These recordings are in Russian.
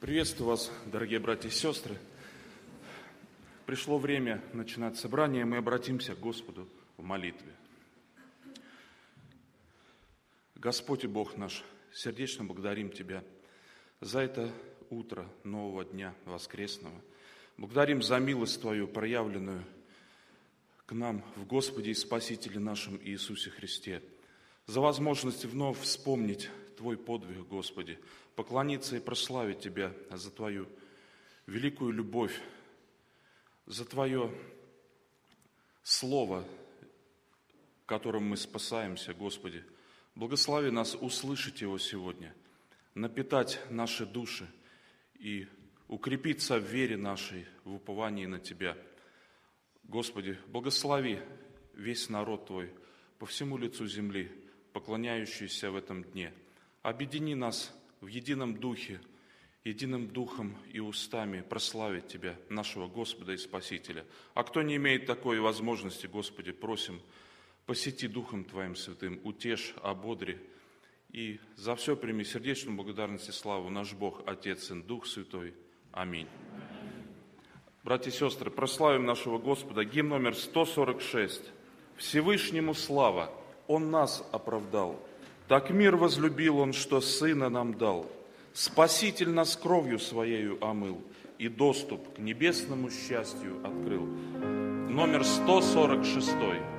Приветствую вас, дорогие братья и сестры. Пришло время начинать собрание, мы обратимся к Господу в молитве. Господь и Бог наш, сердечно благодарим Тебя за это утро нового дня воскресного. Благодарим за милость Твою, проявленную к нам в Господе и Спасителе нашем Иисусе Христе, за возможность вновь вспомнить Твой подвиг, Господи, поклониться и прославить Тебя за Твою великую любовь, за Твое Слово, которым мы спасаемся, Господи. Благослови нас услышать Его сегодня, напитать наши души и укрепиться в вере нашей, в уповании на Тебя. Господи, благослови весь народ Твой по всему лицу земли, поклоняющийся в этом дне. Объедини нас в едином духе, единым духом и устами прославить Тебя, нашего Господа и Спасителя. А кто не имеет такой возможности, Господи, просим, посети Духом Твоим Святым, утешь, ободри, и за все прими сердечную благодарность и славу наш Бог, Отец и Дух Святой. Аминь. Братья и сестры, прославим нашего Господа. Гимн номер 146. Всевышнему слава, Он нас оправдал. Так мир возлюбил Он, что Сына нам дал. Спаситель нас кровью Своею омыл и доступ к небесному счастью открыл. Номер 146.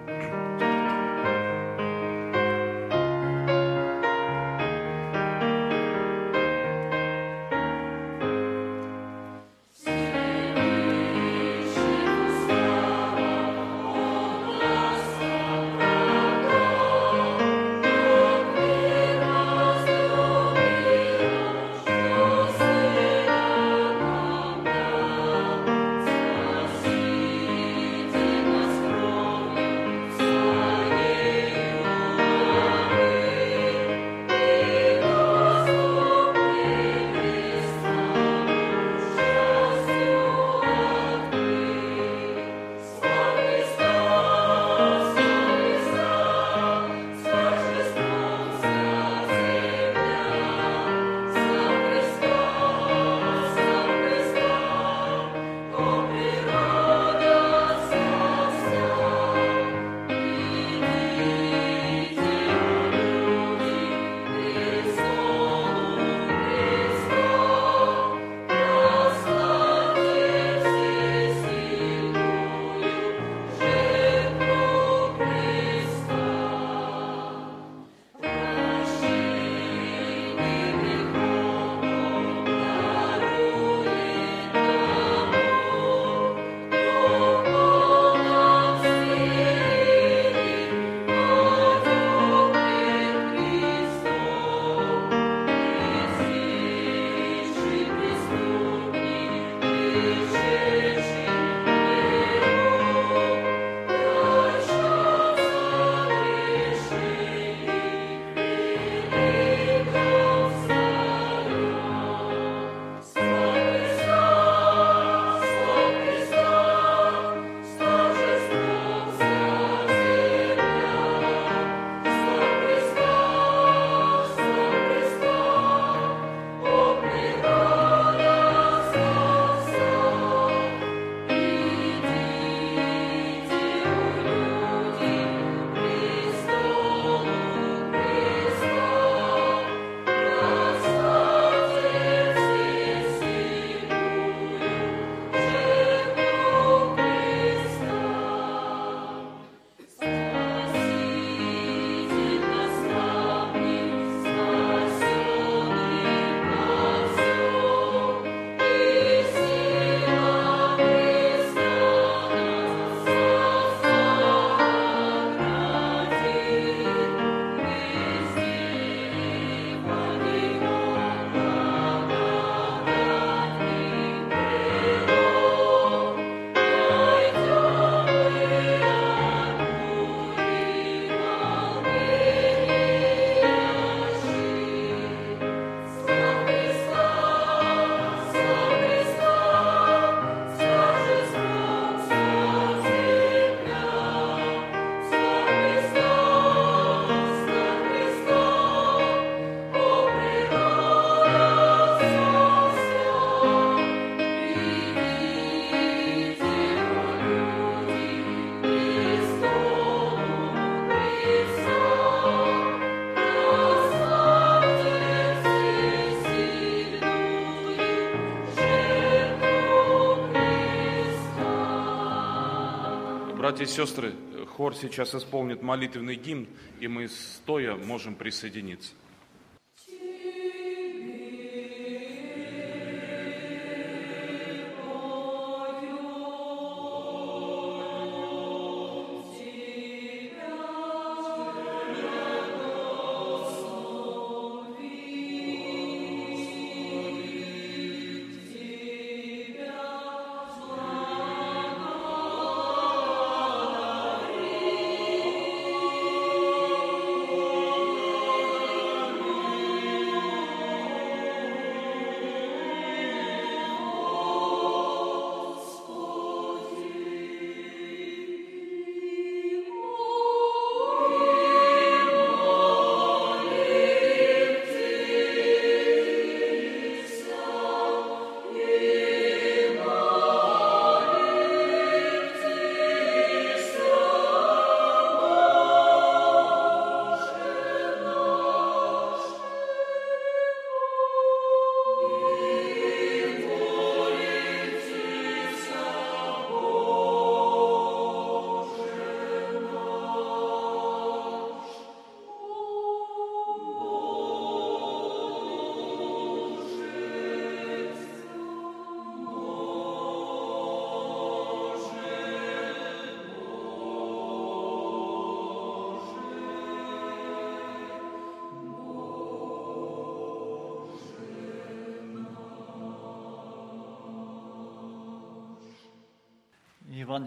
Братья и сестры, хор сейчас исполнит молитвенный гимн, и мы стоя можем присоединиться.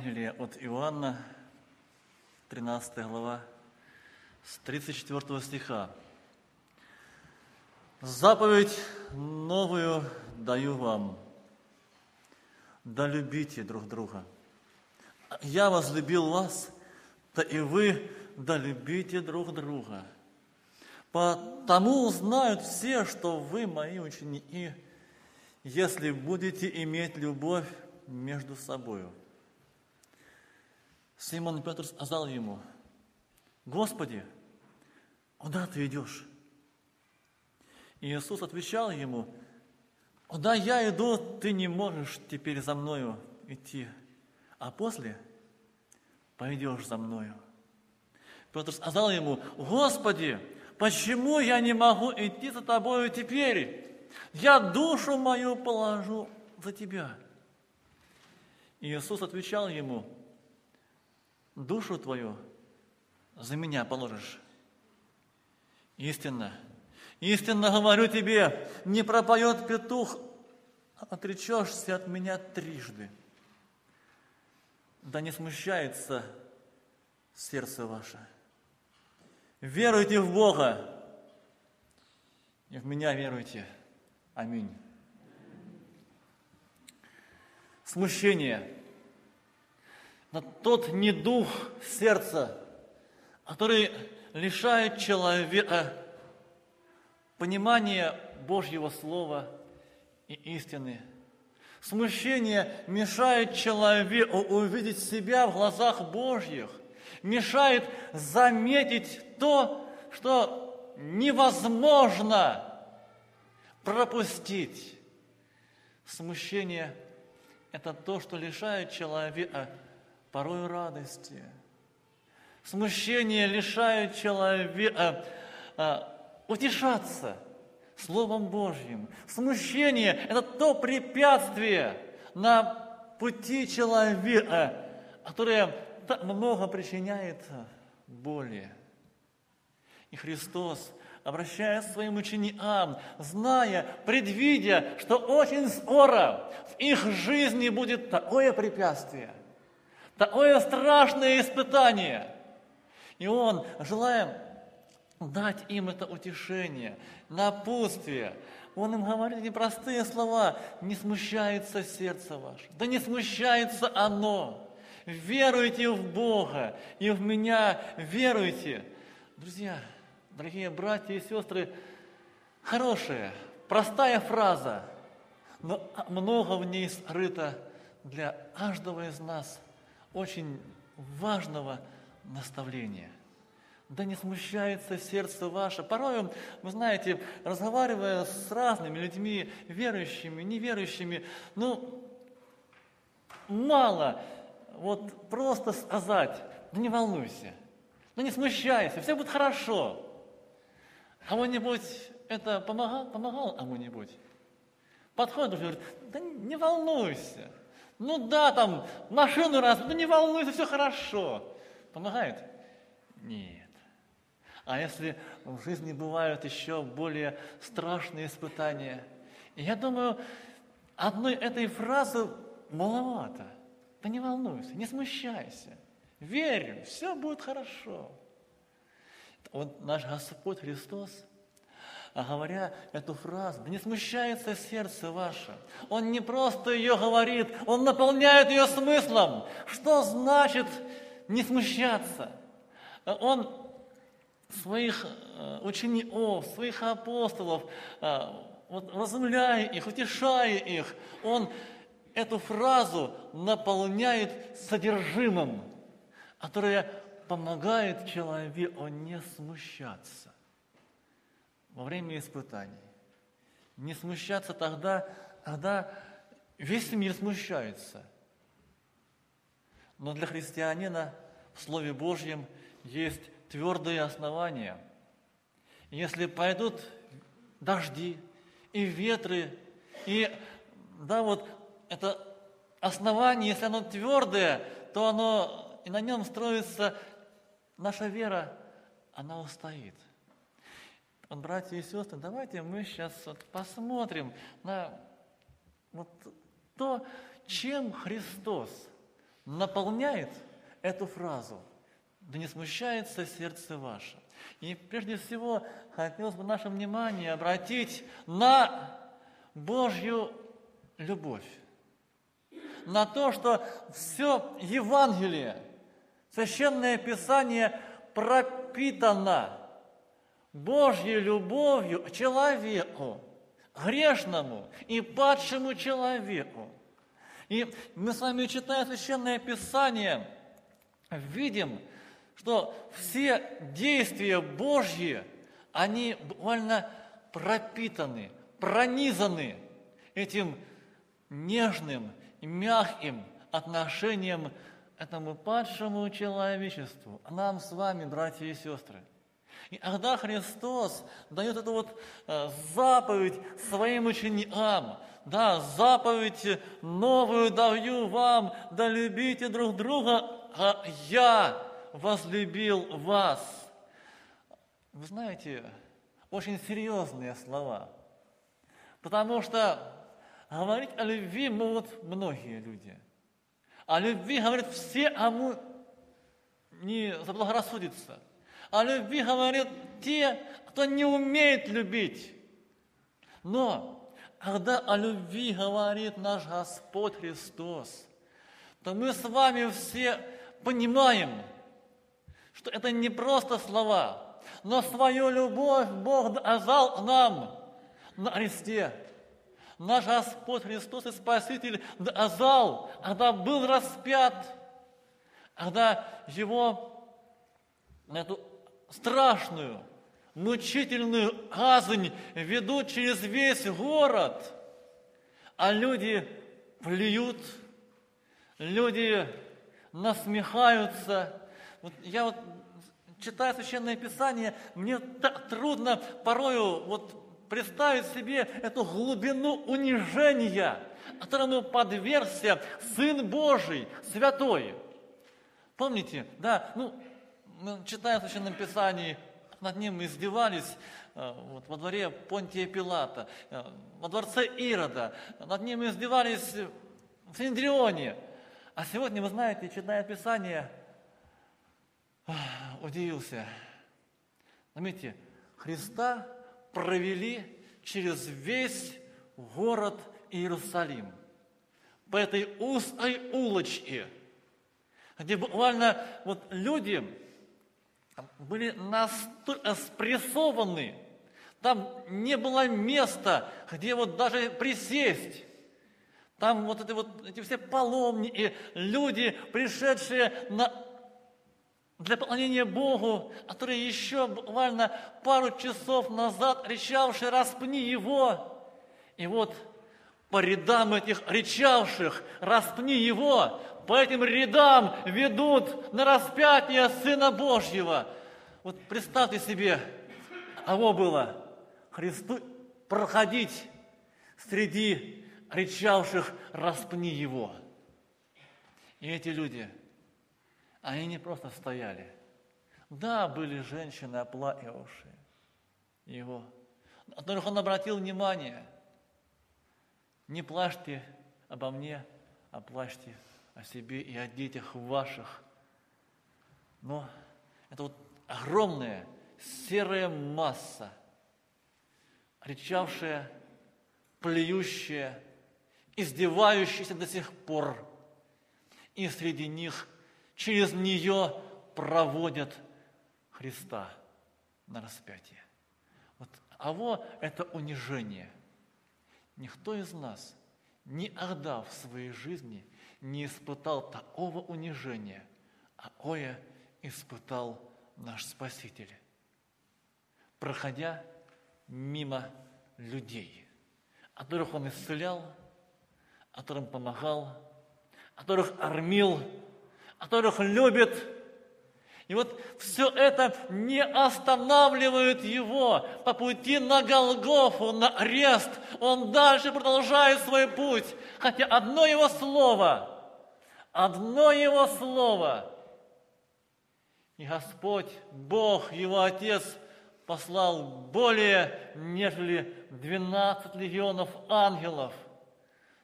Евангелие от Иоанна, 13 глава, с 34 стиха. «Заповедь новую даю вам, да любите друг друга. Я возлюбил вас, да и вы да любите друг друга. Потому узнают все, что вы мои ученики, если будете иметь любовь между собою». Симон Петр сказал ему, Господи, куда ты идешь? И Иисус отвечал ему, куда я иду, ты не можешь теперь за мною идти, а после пойдешь за мною. Петр сказал ему, Господи, почему я не могу идти за тобою теперь? Я душу мою положу за тебя. И Иисус отвечал ему, душу твою за меня положишь. Истинно, истинно говорю тебе, не пропоет петух, отречешься от меня трижды. Да не смущается сердце ваше. Веруйте в Бога и в меня веруйте. Аминь. Смущение – на тот недух сердца, который лишает человека понимания Божьего Слова и истины. Смущение мешает человеку увидеть себя в глазах Божьих, мешает заметить то, что невозможно пропустить. Смущение – это то, что лишает человека порой радости. Смущение лишает человека а, утешаться Словом Божьим. Смущение – это то препятствие на пути человека, которое так много причиняет боли. И Христос, обращаясь к своим ученикам, зная, предвидя, что очень скоро в их жизни будет такое препятствие – Такое страшное испытание. И Он, желая дать им это утешение, напутствие, он им говорит эти простые слова. Не смущается сердце ваше. Да не смущается оно. Веруйте в Бога и в меня веруйте. Друзья, дорогие братья и сестры, хорошая, простая фраза, но много в ней скрыто для каждого из нас – очень важного наставления. Да не смущается сердце ваше. Порой, вы знаете, разговаривая с разными людьми, верующими, неверующими, ну, мало вот просто сказать, ну не волнуйся, ну не смущайся, все будет хорошо. Кому-нибудь это помогал, помогал кому-нибудь? Подходит и говорит, да не волнуйся. Ну да, там машину раз, ну не волнуйся, все хорошо. Помогает? Нет. А если в жизни бывают еще более страшные испытания, я думаю, одной этой фразы маловато. Да не волнуйся, не смущайся. Верь, все будет хорошо. Вот наш Господь Христос, а говоря эту фразу, да не смущается сердце ваше. Он не просто ее говорит, он наполняет ее смыслом. Что значит не смущаться? Он своих э, учеников, своих апостолов, э, вот, разумляя их, утешая их, он эту фразу наполняет содержимым, которое помогает человеку не смущаться во время испытаний. Не смущаться тогда, когда весь мир смущается. Но для христианина в Слове Божьем есть твердые основания. Если пойдут дожди и ветры, и да, вот это основание, если оно твердое, то оно, и на нем строится наша вера, она устоит. Вот, братья и сестры, давайте мы сейчас вот посмотрим на вот то, чем Христос наполняет эту фразу – да не смущается сердце ваше. И прежде всего хотелось бы наше внимание обратить на Божью любовь. На то, что все Евангелие, Священное Писание пропитано Божьей любовью к человеку, грешному и падшему человеку. И мы с вами, читая Священное Писание, видим, что все действия Божьи, они буквально пропитаны, пронизаны этим нежным, мягким отношением этому падшему человечеству, нам с вами, братья и сестры. И когда Христос дает эту вот э, заповедь своим ученикам, да, заповедь новую даю вам, да любите друг друга, а я возлюбил вас. Вы знаете, очень серьезные слова. Потому что говорить о любви могут многие люди. О любви говорят все, кому не заблагорассудится. О любви говорят те, кто не умеет любить. Но когда о любви говорит наш Господь Христос, то мы с вами все понимаем, что это не просто слова, но свою любовь Бог оказал нам на кресте. Наш Господь Христос и Спаситель доказал, когда был распят, когда Его на эту страшную, мучительную казнь ведут через весь город, а люди плюют, люди насмехаются, вот я вот читаю Священное Писание, мне так трудно порою вот представить себе эту глубину унижения, которому подвергся Сын Божий, Святой. Помните, да, ну, мы читаем в Священном Писании, над ним издевались э, вот, во дворе Понтия Пилата, э, во дворце Ирода, над ним издевались в Синдрионе. А сегодня, вы знаете, читая Писание, удивился. Заметьте, Христа провели через весь город Иерусалим. По этой узкой улочке, где буквально вот люди были настолько спрессованы, там не было места, где вот даже присесть. Там вот эти вот эти все паломники, люди, пришедшие на для поклонения Богу, который еще буквально пару часов назад кричавший «распни его!» И вот по рядам этих речавших, распни его, по этим рядам ведут на распятие Сына Божьего. Вот представьте себе, кого было Христу проходить среди речавших «распни его». И эти люди, они не просто стояли. Да, были женщины, оплакивавшие его, на которых он обратил внимание. Не плачьте обо мне, а плачьте о себе и о детях ваших. Но это вот огромная серая масса, речавшая, плюющая, издевающаяся до сих пор. И среди них через нее проводят Христа на распятие. Вот, а вот это унижение. Никто из нас никогда в своей жизни не испытал такого унижения, а ое испытал наш Спаситель, проходя мимо людей, которых Он исцелял, которым помогал, которых армил, которых любит. И вот все это не останавливает его по пути на Голгофу, на арест. Он дальше продолжает свой путь, хотя одно его слово, одно его слово, и Господь, Бог, его Отец, послал более, нежели 12 легионов ангелов.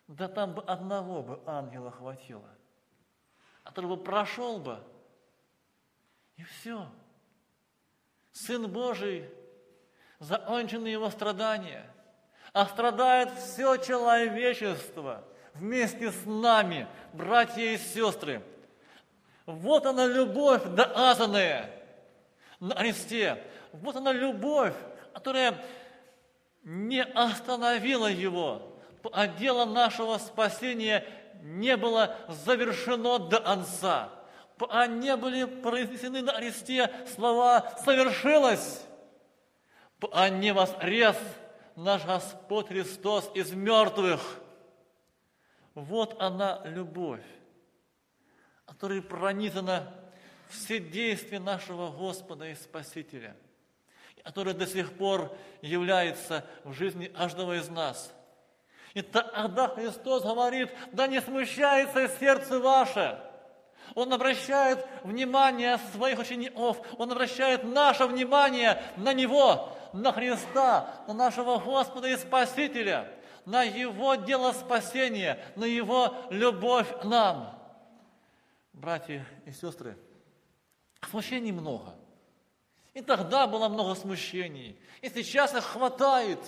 Да там бы одного бы ангела хватило, который бы прошел бы, и все. Сын Божий, закончены его страдания, а страдает все человечество вместе с нами, братья и сестры. Вот она любовь доказанная на кресте. Вот она любовь, которая не остановила его, а дело нашего спасения не было завершено до конца. А не были произнесены на кресте слова «совершилось», а не воскрес наш Господь Христос из мертвых. Вот она любовь, которой пронизана все действия нашего Господа и Спасителя, которая до сих пор является в жизни каждого из нас – и тогда Христос говорит, да не смущается сердце ваше. Он обращает внимание своих учеников, Он обращает наше внимание на Него, на Христа, на нашего Господа и Спасителя, на Его дело спасения, на Его любовь к нам. Братья и сестры, смущений много. И тогда было много смущений, и сейчас их хватает.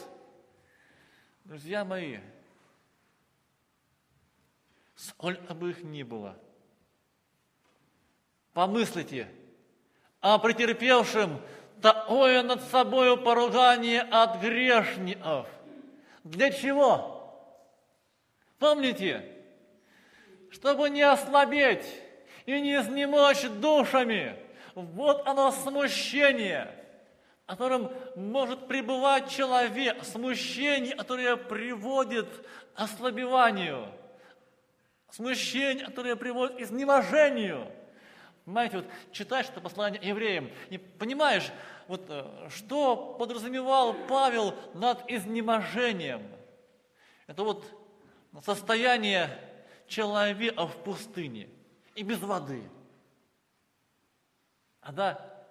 Друзья мои, сколько бы их ни было. Помыслите о претерпевшем такое над собою поругание от грешников. Для чего? Помните, чтобы не ослабеть и не изнемочь душами. Вот оно смущение, которым может пребывать человек, смущение, которое приводит к ослабеванию – смущение, которое приводит к изнеможению. Понимаете, вот читаешь это послание евреям и понимаешь, вот э, что подразумевал Павел над изнеможением. Это вот состояние человека в пустыне и без воды. А да,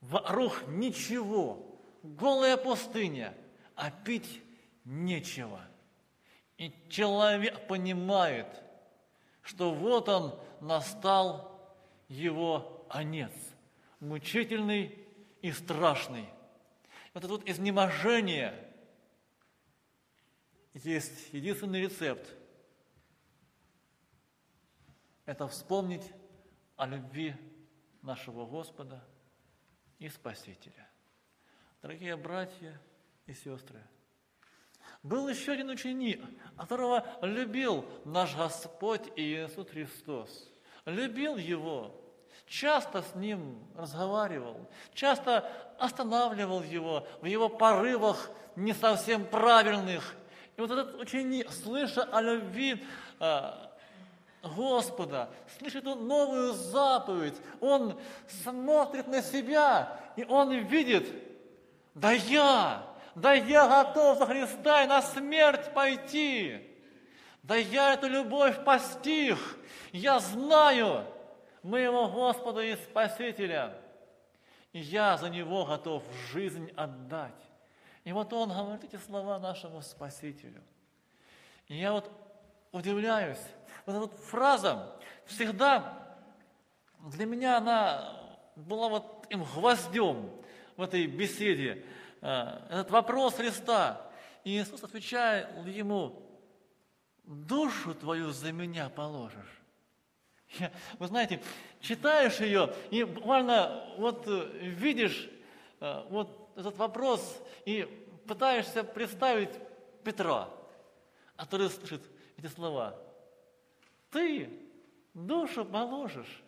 вокруг ничего, голая пустыня, а пить нечего. И человек понимает, что вот он настал его конец, мучительный и страшный. Вот это вот изнеможение, есть единственный рецепт. Это вспомнить о любви нашего Господа и Спасителя. Дорогие братья и сестры, был еще один ученик, которого любил наш Господь Иисус Христос. Любил его, часто с ним разговаривал, часто останавливал его в его порывах не совсем правильных И вот этот ученик, слыша о любви а, Господа, слышит он новую заповедь, он смотрит на себя, и он видит, да я, да я готов за Христа и на смерть пойти. Да я эту любовь постиг. Я знаю моего Господа и Спасителя. И я за Него готов жизнь отдать. И вот Он говорит эти слова нашему Спасителю. И я вот удивляюсь. Вот эта вот фраза всегда для меня она была вот им гвоздем в этой беседе. А, этот вопрос Христа. И Иисус отвечает ему, душу твою за меня положишь. Я, вы знаете, читаешь ее, и буквально вот э, видишь э, вот этот вопрос, и пытаешься представить Петра, который слышит эти слова. Ты душу положишь,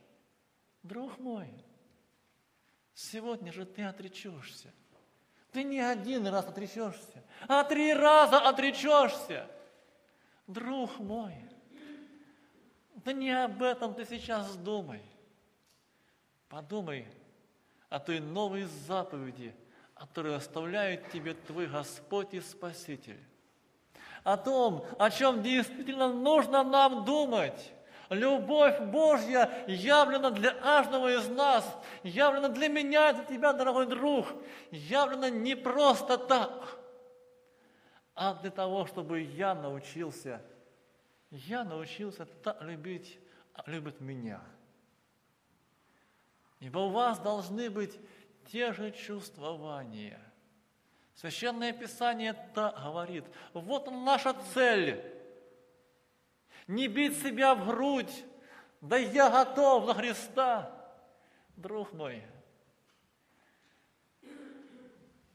друг мой. Сегодня же ты отречешься. Ты не один раз отречешься, а три раза отречешься. Друг мой, да не об этом ты сейчас думай. Подумай о той новой заповеди, которую оставляет тебе твой Господь и Спаситель. О том, о чем действительно нужно нам думать. Любовь Божья явлена для каждого из нас, явлена для меня, для тебя, дорогой друг, явлена не просто так – а для того, чтобы я научился, я научился так любить, а любит меня. Ибо у вас должны быть те же чувствования. Священное Писание так говорит. Вот наша цель. Не бить себя в грудь. Да я готов за Христа. Друг мой,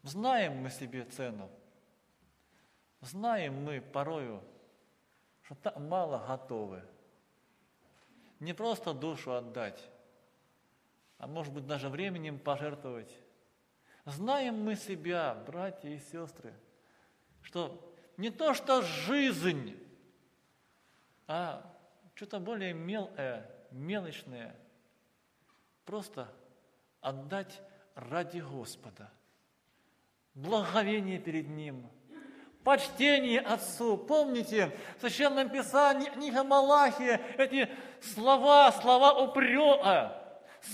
знаем мы себе цену. Знаем мы порою, что так мало готовы. Не просто душу отдать, а может быть даже временем пожертвовать. Знаем мы себя, братья и сестры, что не то что жизнь, а что-то более мелкое, мелочное, просто отдать ради Господа. Благовение перед Ним – почтение Отцу. Помните, в Священном Писании, книга Малахия, эти слова, слова упрека.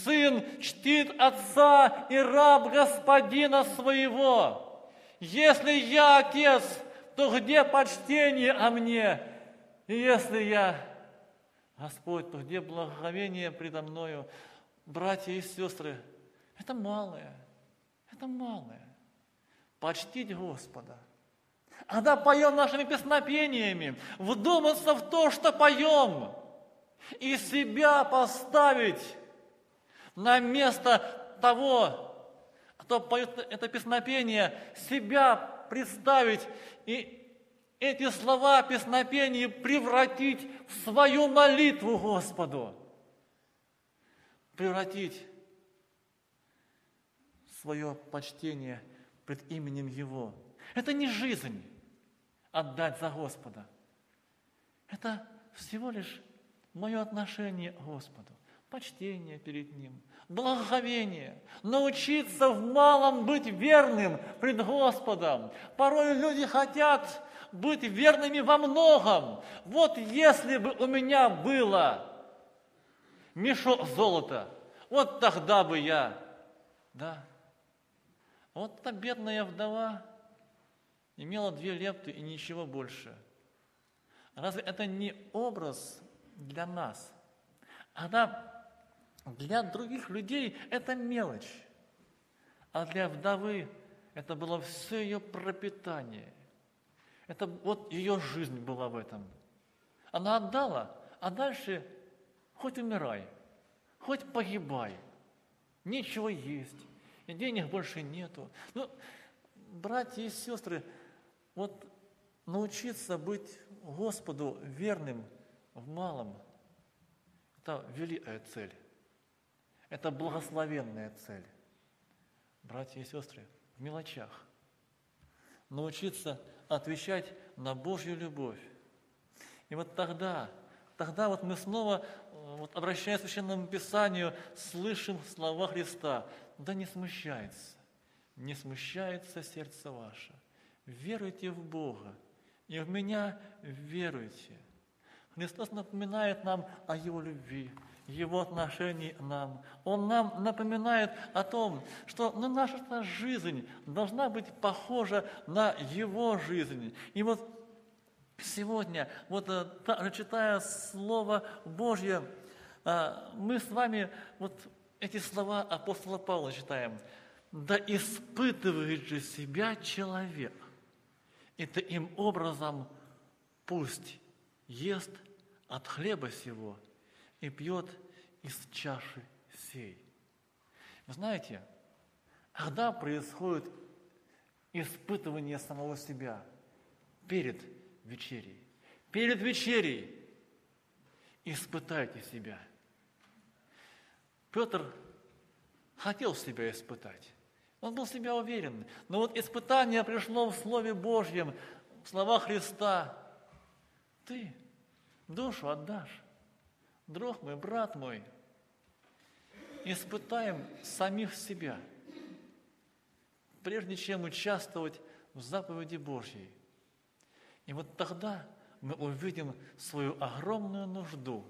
Сын чтит Отца и раб Господина своего. Если я Отец, то где почтение о мне? И если я Господь, то где благоговение предо мною? Братья и сестры, это малое, это малое. Почтить Господа – когда поем нашими песнопениями, вдуматься в то, что поем, и себя поставить на место того, кто поет это песнопение, себя представить и эти слова песнопения превратить в свою молитву Господу. Превратить свое почтение пред именем Его. Это не жизнь отдать за Господа. Это всего лишь мое отношение к Господу, почтение перед Ним, благоговение, научиться в малом быть верным пред Господом. Порой люди хотят быть верными во многом. Вот если бы у меня было мешок золота, вот тогда бы я, да. Вот та бедная вдова, имела две лепты и ничего больше. Разве это не образ для нас? Она для других людей это мелочь, а для вдовы это было все ее пропитание. Это вот ее жизнь была в этом. Она отдала, а дальше хоть умирай, хоть погибай. Нечего есть, и денег больше нету. Ну, братья и сестры, вот научиться быть Господу верным в малом – это великая цель. Это благословенная цель. Братья и сестры, в мелочах. Научиться отвечать на Божью любовь. И вот тогда, тогда вот мы снова, э, вот обращаясь к Священному Писанию, слышим слова Христа. Да не смущается, не смущается сердце ваше. Веруйте в Бога, и в меня веруйте. Христос напоминает нам о Его любви, Его отношении к нам. Он нам напоминает о том, что ну, наша жизнь должна быть похожа на Его жизнь. И вот сегодня, вот э, читая Слово Божье, э, мы с вами вот эти слова апостола Павла читаем. «Да испытывает же себя человек, и таким образом пусть ест от хлеба сего и пьет из чаши сей. Вы знаете, когда происходит испытывание самого себя перед вечерей, перед вечерей испытайте себя. Петр хотел себя испытать. Он был в себя уверен. Но вот испытание пришло в Слове Божьем, в словах Христа. Ты душу отдашь. Друг мой, брат мой, испытаем самих себя, прежде чем участвовать в заповеди Божьей. И вот тогда мы увидим свою огромную нужду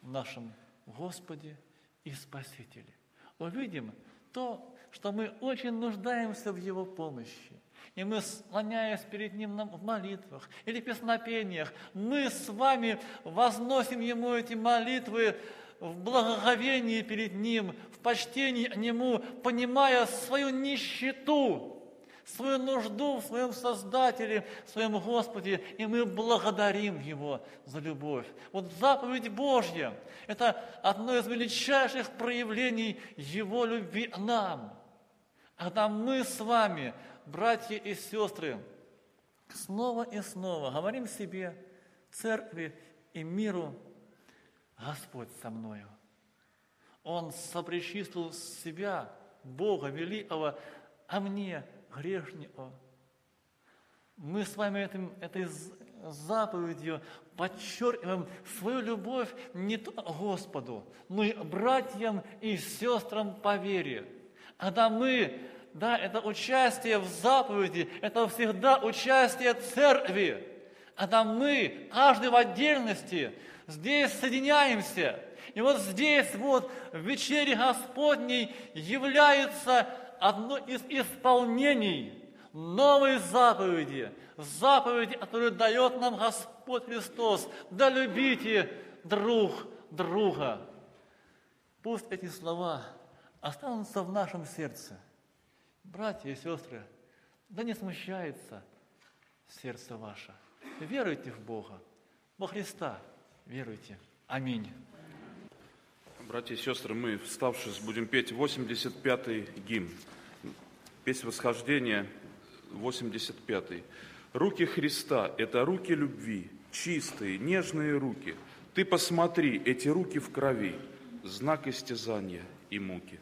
в нашем Господе и Спасителе. Увидим то, что мы очень нуждаемся в Его помощи. И мы, склоняясь перед Ним в молитвах или песнопениях, мы с вами возносим Ему эти молитвы в благоговении перед Ним, в почтении к Нему, понимая свою нищету, свою нужду в своем Создателе, в своем Господе, и мы благодарим Его за любовь. Вот заповедь Божья – это одно из величайших проявлений Его любви к нам. Когда мы с вами, братья и сестры, снова и снова говорим себе, церкви и миру, Господь со мною. Он сопричислил себя, Бога Великого, а мне – грешнику. Мы с вами этим, этой заповедью подчеркиваем свою любовь не только Господу, но и братьям и сестрам по вере. Когда мы, да, это участие в заповеди, это всегда участие церкви. Когда мы, каждый в отдельности, здесь соединяемся. И вот здесь вот в вечере Господней является одно из исполнений новой заповеди, заповеди, которую дает нам Господь Христос. Да любите друг друга. Пусть эти слова останутся в нашем сердце. Братья и сестры, да не смущается сердце ваше. Веруйте в Бога, во Христа веруйте. Аминь. Братья и сестры, мы, вставшись, будем петь 85-й гимн. Песнь восхождения, 85-й. Руки Христа – это руки любви, чистые, нежные руки. Ты посмотри, эти руки в крови, знак истязания и муки.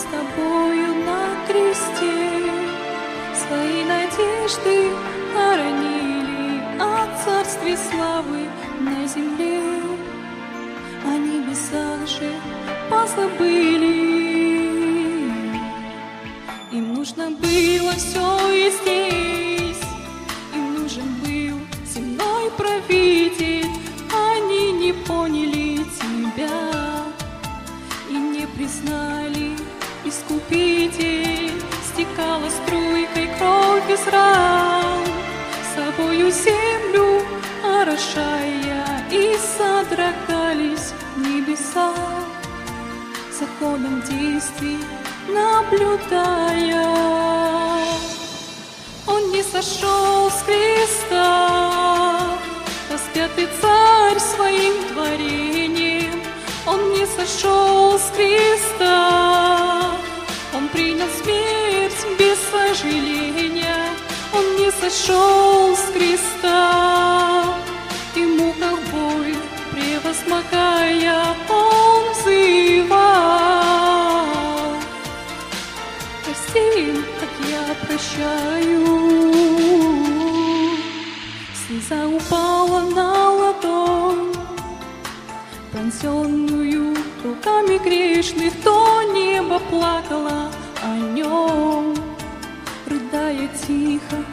С Тобою на кресте Свои надежды хоронили О царстве славы на земле. О небесах же позабыли. Им нужно было все и здесь, Им нужен был земной правитель, Они не поняли тебя И не признали искупитель. Стекала струйкой кровь из ран, Собою землю орошая, И содрогались небеса законом действий наблюдая. Он не сошел с креста, распятый царь своим творением. Он не сошел с креста, принял смерть без сожаления. Он не сошел с креста, и муках боль превозмогая, он взывал. Прости как я прощаю. Слеза упала на ладонь, пронзенную руками грешных, то небо плакало тихо,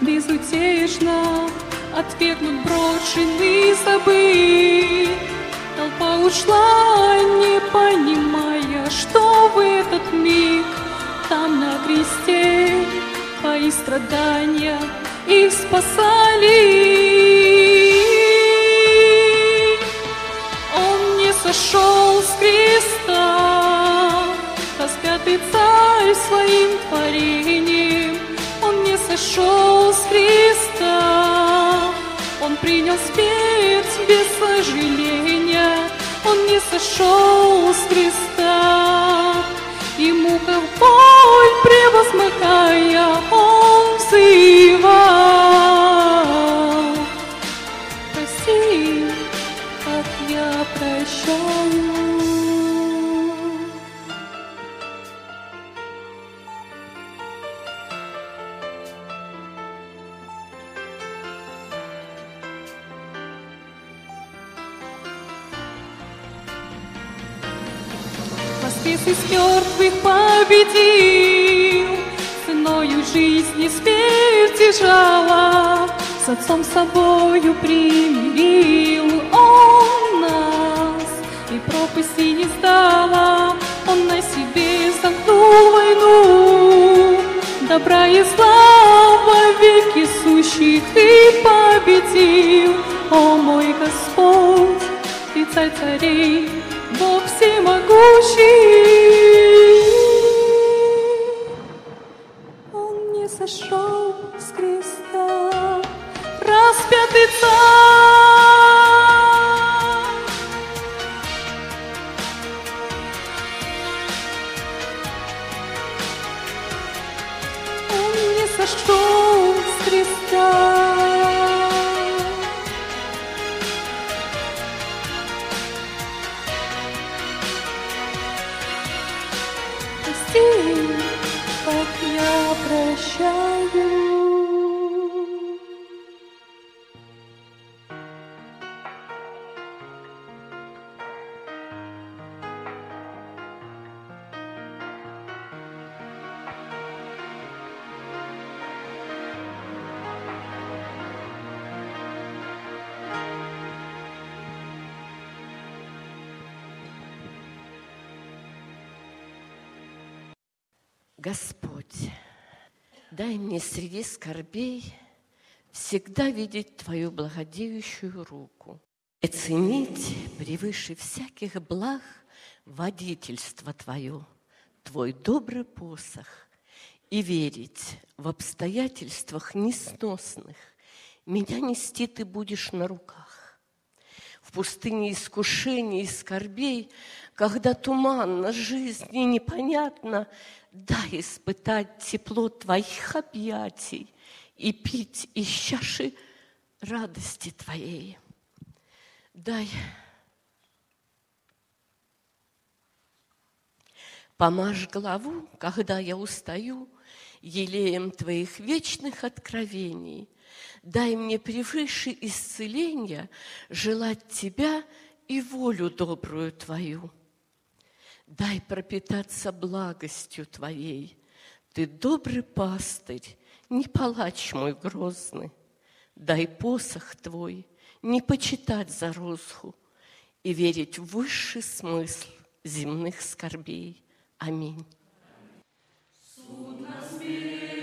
безутешно, отвергнут брошенный забыт. Толпа ушла, не понимая, что в этот миг там на кресте твои страдания их спасали. Он не сошел с креста, распятый царь своим творением. Сошел с креста, он принял смерть без сожаления. Он не сошел с креста, ему как боль превозмогая, он взывал. Смерти жала, С отцом собою примирил Он нас, и пропасти не стала, Он на себе замкнул войну, Добра и зла во веки сущих и победил, О мой Господь, Ты царь царей, Бог всемогущий. Он не сошел распятый царь. Дай мне среди скорбей всегда видеть Твою благодеющую руку и ценить превыше всяких благ водительство Твое, Твой добрый посох, и верить в обстоятельствах несносных меня нести Ты будешь на руках. В пустыне искушений и скорбей, когда туманно жизни непонятно, дай испытать тепло Твоих объятий и пить из чаши радости Твоей. Дай Помажь главу, когда я устаю, елеем Твоих вечных откровений. Дай мне превыше исцеления желать Тебя и волю добрую Твою. Дай пропитаться благостью Твоей. Ты добрый пастырь, не палач мой грозный. Дай посох Твой, не почитать за розгу и верить в высший смысл земных скорбей. Аминь. Мне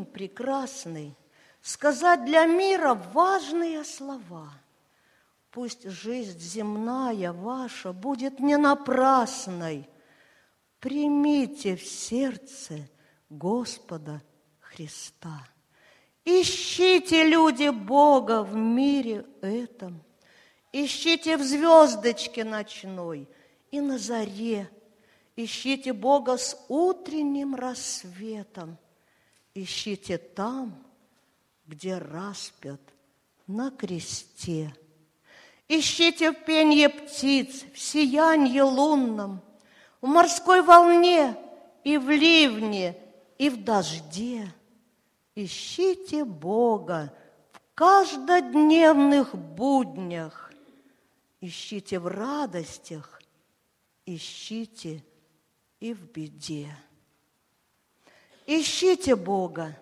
день прекрасный сказать для мира важные слова. Пусть жизнь земная ваша будет не напрасной. Примите в сердце Господа Христа. Ищите, люди, Бога в мире этом. Ищите в звездочке ночной и на заре. Ищите Бога с утренним рассветом. Ищите там, где распят на кресте. Ищите в пенье птиц, в сиянье лунном, в морской волне и в ливне, и в дожде. Ищите Бога в каждодневных буднях. Ищите в радостях ищите и в беде. Ищите Бога,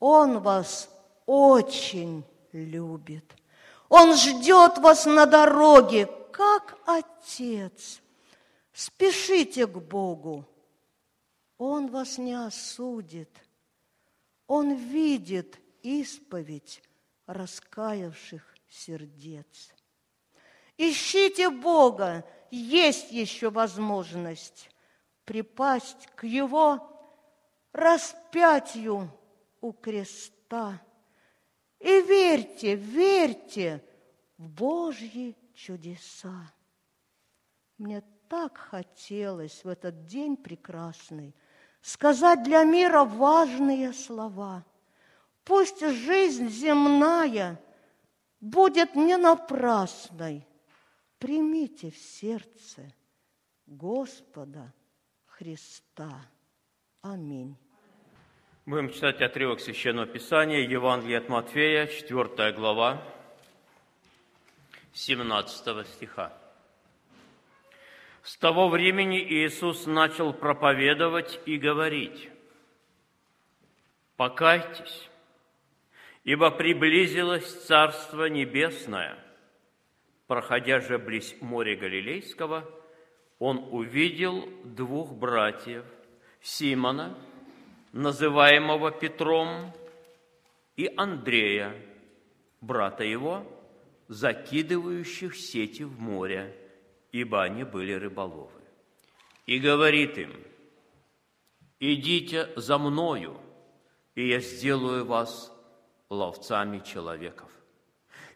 Он вас очень любит. Он ждет вас на дороге, как Отец. Спешите к Богу, Он вас не осудит. Он видит исповедь раскаявших сердец. Ищите Бога, есть еще возможность припасть к Его распятию у креста. И верьте, верьте в Божьи чудеса. Мне так хотелось в этот день прекрасный сказать для мира важные слова. Пусть жизнь земная будет не напрасной. Примите в сердце Господа Христа. Аминь. Будем читать отрывок Священного Писания, Евангелие от Матфея, 4 глава, 17 стиха. С того времени Иисус начал проповедовать и говорить, «Покайтесь, ибо приблизилось Царство Небесное». Проходя же близ моря Галилейского, он увидел двух братьев, Симона, называемого Петром, и Андрея, брата его, закидывающих сети в море, ибо они были рыболовы. И говорит им, «Идите за мною, и я сделаю вас ловцами человеков».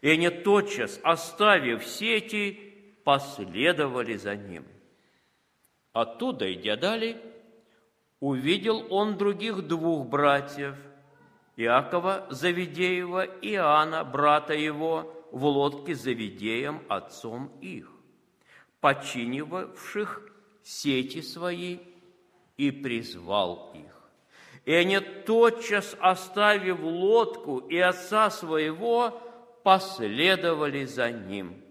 И они тотчас, оставив сети, последовали за ним. Оттуда, идя далее, увидел он других двух братьев, Иакова Завидеева и Иоанна, брата его, в лодке Завидеем, отцом их, починивавших сети свои, и призвал их. И они тотчас, оставив лодку и отца своего, последовали за ним.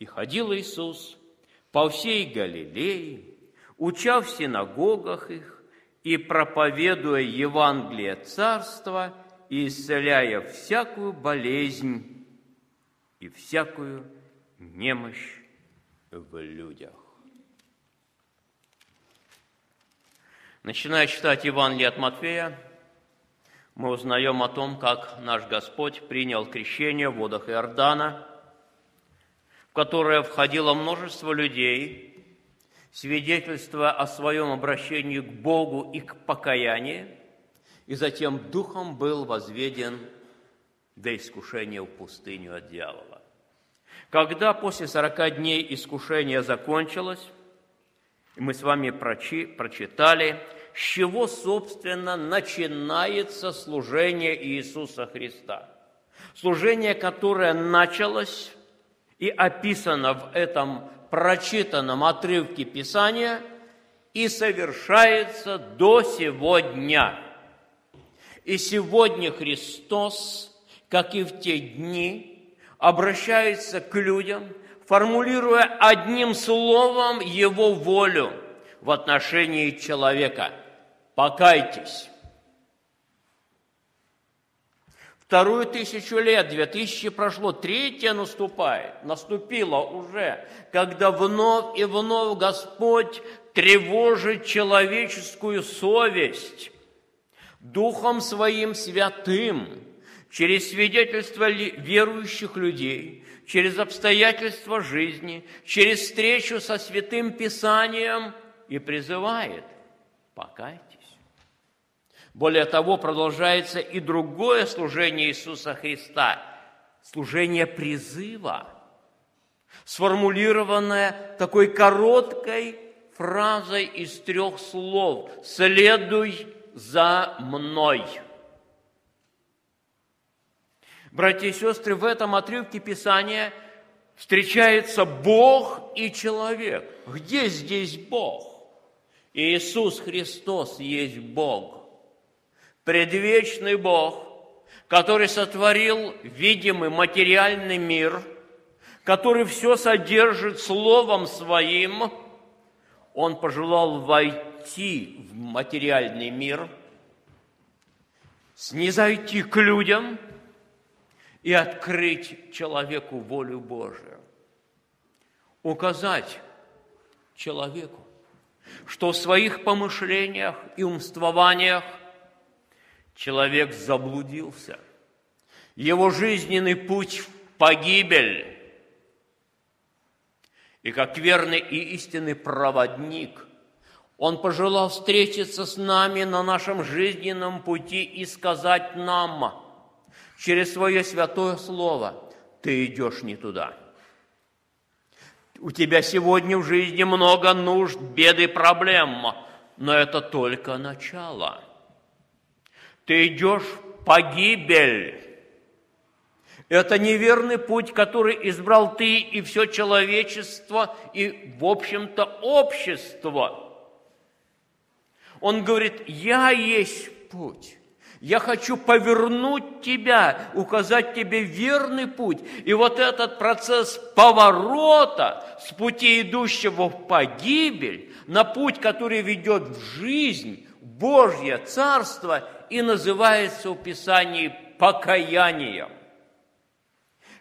И ходил Иисус по всей Галилее, уча в синагогах их и проповедуя Евангелие Царства и исцеляя всякую болезнь и всякую немощь в людях. Начиная читать Евангелие от Матфея, мы узнаем о том, как наш Господь принял крещение в водах Иордана, в которое входило множество людей, свидетельствуя о своем обращении к Богу и к покаянию, и затем духом был возведен до искушения в пустыню от дьявола. Когда после сорока дней искушение закончилось, мы с вами прочи, прочитали, с чего, собственно, начинается служение Иисуса Христа. Служение, которое началось и описано в этом прочитанном отрывке Писания и совершается до сегодня. И сегодня Христос, как и в те дни, обращается к людям, формулируя одним словом Его волю в отношении человека – покайтесь. Вторую тысячу лет, две тысячи прошло, третья наступает, наступила уже, когда вновь и вновь Господь тревожит человеческую совесть Духом Своим Святым, через свидетельство верующих людей, через обстоятельства жизни, через встречу со Святым Писанием и призывает – покайтесь. Более того, продолжается и другое служение Иисуса Христа, служение призыва, сформулированное такой короткой фразой из трех слов «Следуй за мной». Братья и сестры, в этом отрывке Писания встречается Бог и человек. Где здесь Бог? Иисус Христос есть Бог предвечный Бог, который сотворил видимый материальный мир, который все содержит Словом Своим, Он пожелал войти в материальный мир, снизойти к людям и открыть человеку волю Божию. Указать человеку, что в своих помышлениях и умствованиях человек заблудился. Его жизненный путь в погибель. И как верный и истинный проводник, он пожелал встретиться с нами на нашем жизненном пути и сказать нам через свое святое слово, ты идешь не туда. У тебя сегодня в жизни много нужд, бед и проблем, но это только начало. Ты идешь в погибель. Это неверный путь, который избрал ты и все человечество, и, в общем-то, общество. Он говорит, я есть путь. Я хочу повернуть тебя, указать тебе верный путь. И вот этот процесс поворота с пути идущего в погибель на путь, который ведет в жизнь, Божье Царство, и называется в Писании покаянием.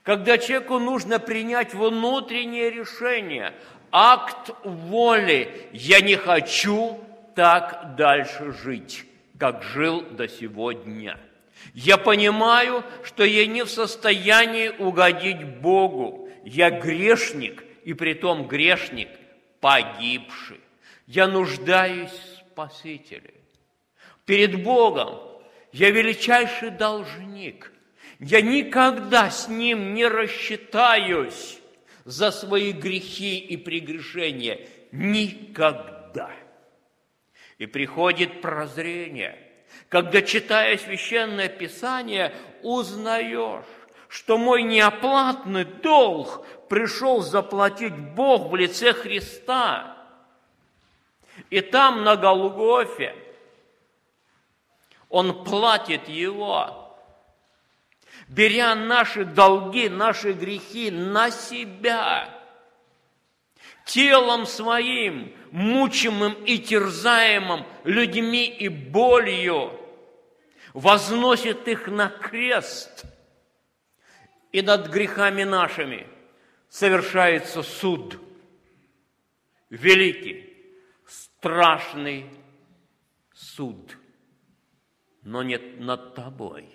Когда человеку нужно принять внутреннее решение, акт воли «я не хочу так дальше жить» как жил до сегодня. Я понимаю, что я не в состоянии угодить Богу. Я грешник, и притом грешник погибший. Я нуждаюсь в Спасителе. Перед Богом я величайший должник. Я никогда с Ним не рассчитаюсь за свои грехи и прегрешения. Никогда. И приходит прозрение, когда, читая Священное Писание, узнаешь, что мой неоплатный долг пришел заплатить Бог в лице Христа. И там, на Голгофе, Он платит его, беря наши долги, наши грехи на себя, телом своим, мучимым и терзаемым людьми и болью, возносит их на крест, и над грехами нашими совершается суд. Великий, страшный суд, но не над тобой,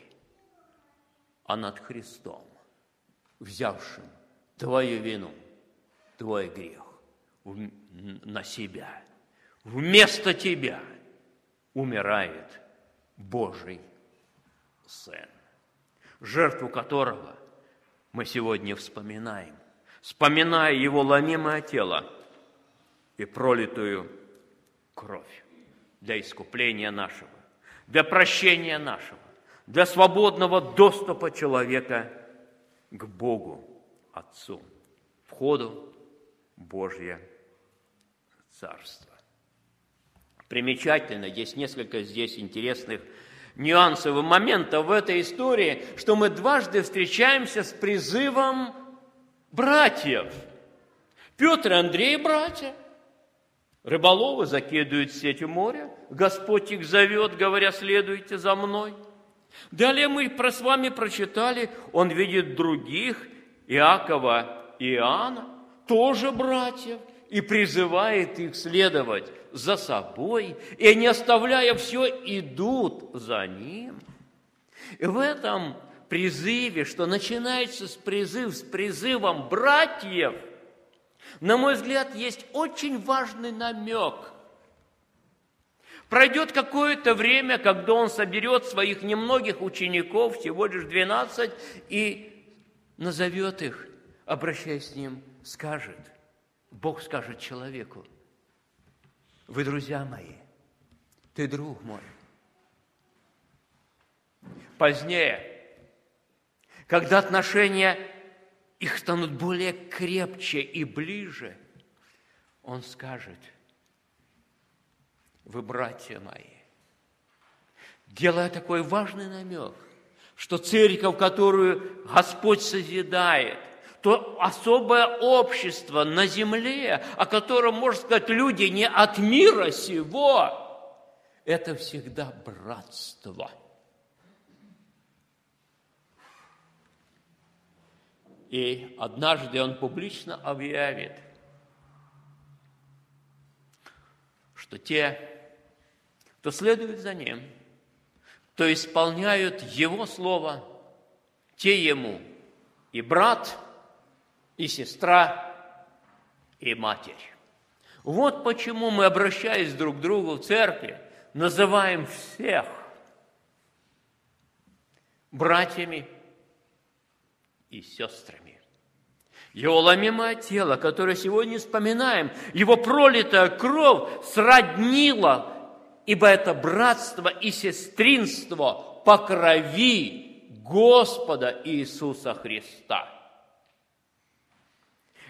а над Христом, взявшим твою вину, твой грех на себя. Вместо тебя умирает Божий Сын, жертву которого мы сегодня вспоминаем, вспоминая Его ломимое тело и пролитую кровь для искупления нашего, для прощения нашего, для свободного доступа человека к Богу, Отцу, входу Божье Царство. Примечательно, есть несколько здесь интересных нюансов и моментов в этой истории, что мы дважды встречаемся с призывом братьев. Петр и Андрей – братья. Рыболовы закидывают сеть в море. Господь их зовет, говоря, следуйте за мной. Далее мы с вами прочитали, он видит других, Иакова и Иоанна, тоже братьев и призывает их следовать за собой, и они, оставляя все, идут за ним. И в этом призыве, что начинается с призыв, с призывом братьев, на мой взгляд, есть очень важный намек. Пройдет какое-то время, когда он соберет своих немногих учеников, всего лишь 12, и назовет их, обращаясь с ним, скажет – Бог скажет человеку, вы друзья мои, ты друг мой. Позднее, когда отношения их станут более крепче и ближе, он скажет, вы братья мои, делая такой важный намек, что церковь, которую Господь созидает – то особое общество на земле, о котором, можно сказать, люди не от мира сего, это всегда братство. И однажды он публично объявит, что те, кто следует за ним, кто исполняют его слово, те ему и брат, и сестра, и матерь. Вот почему мы, обращаясь друг к другу в церкви, называем всех братьями и сестрами. Его ломимое тело, которое сегодня вспоминаем, его пролитая кровь сроднила, ибо это братство и сестринство по крови Господа Иисуса Христа –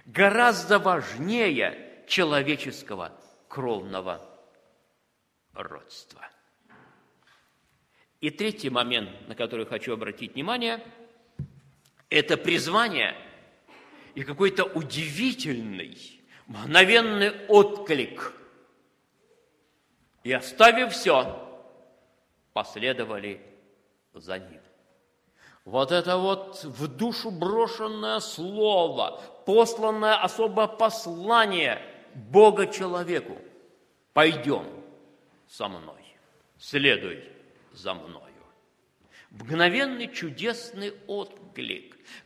гораздо важнее человеческого кровного родства. И третий момент, на который хочу обратить внимание, это призвание и какой-то удивительный, мгновенный отклик. И оставив все, последовали за ним. Вот это вот в душу брошенное слово, посланное особое послание Бога человеку. Пойдем со мной, следуй за мною. Мгновенный чудесный отклик,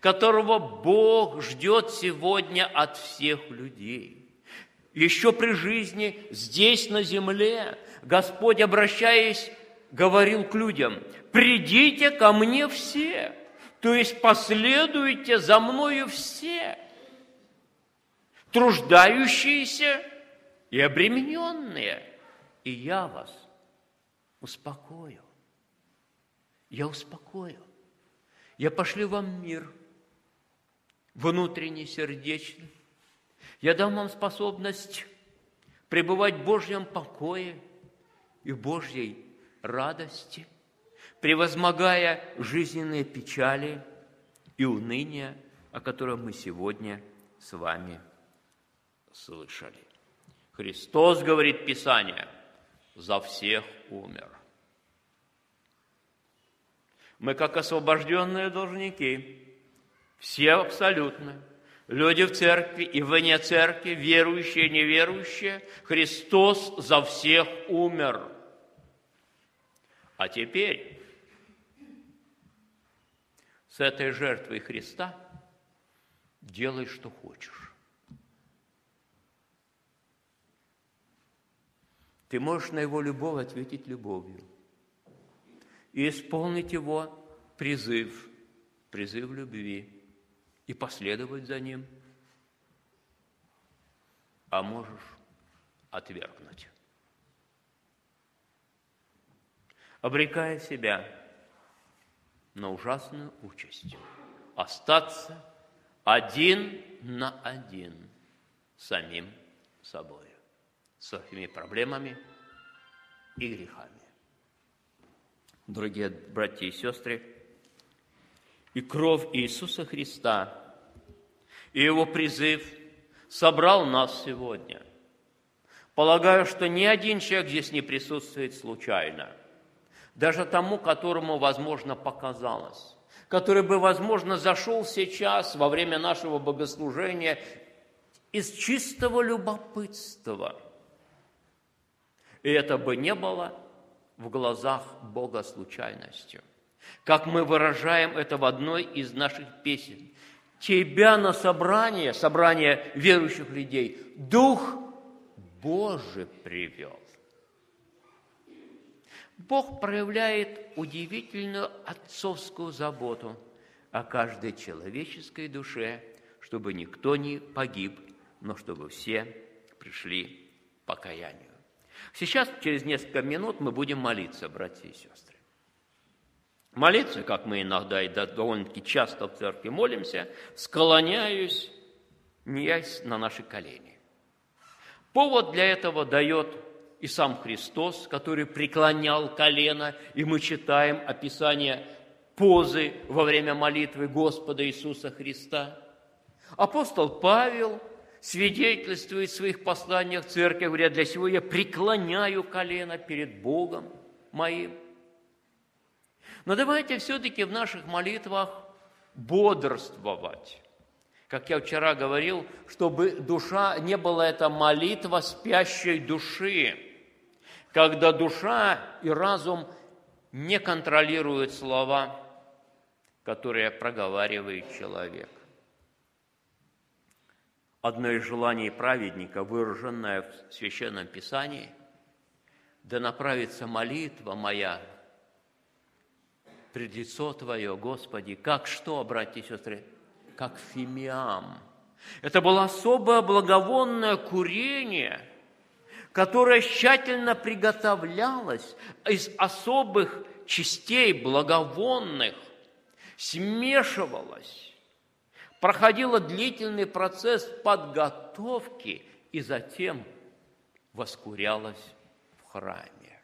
которого Бог ждет сегодня от всех людей. Еще при жизни здесь, на земле, Господь, обращаясь, говорил к людям, придите ко мне все, то есть последуйте за мною все, труждающиеся и обремененные, и я вас успокою. Я успокою. Я пошлю вам мир, внутренний, сердечный. Я дам вам способность пребывать в Божьем покое и Божьей радости – превозмогая жизненные печали и уныния, о котором мы сегодня с вами слышали. Христос, говорит Писание, за всех умер. Мы, как освобожденные должники, все абсолютно, люди в церкви и вне церкви, верующие неверующие, Христос за всех умер. А теперь с этой жертвой Христа делай, что хочешь. Ты можешь на его любовь ответить любовью и исполнить его призыв, призыв любви, и последовать за ним, а можешь отвергнуть. Обрекая себя на ужасную участь – остаться один на один самим собой, своими проблемами и грехами. Дорогие братья и сестры, и кровь Иисуса Христа, и Его призыв собрал нас сегодня. Полагаю, что ни один человек здесь не присутствует случайно – даже тому, которому, возможно, показалось, который бы, возможно, зашел сейчас во время нашего богослужения из чистого любопытства. И это бы не было в глазах Бога случайностью. Как мы выражаем это в одной из наших песен. Тебя на собрание, собрание верующих людей, Дух Божий привел. Бог проявляет удивительную отцовскую заботу о каждой человеческой душе, чтобы никто не погиб, но чтобы все пришли к покаянию. Сейчас, через несколько минут, мы будем молиться, братья и сестры. Молиться, как мы иногда и довольно-таки часто в церкви молимся, склоняюсь, неясь на наши колени. Повод для этого дает и сам Христос, который преклонял колено, и мы читаем описание позы во время молитвы Господа Иисуса Христа. Апостол Павел свидетельствует в своих посланиях церкви, говоря, для сего я преклоняю колено перед Богом моим. Но давайте все-таки в наших молитвах бодрствовать. Как я вчера говорил, чтобы душа не была это молитва спящей души, когда душа и разум не контролируют слова, которые проговаривает человек. Одно из желаний праведника, выраженное в Священном Писании, да направится молитва моя пред лицо Твое, Господи, как что, братья и сестры, как фимиам. Это было особое благовонное курение, которое тщательно приготовлялось из особых частей благовонных, смешивалось, проходило длительный процесс подготовки и затем воскурялось в храме.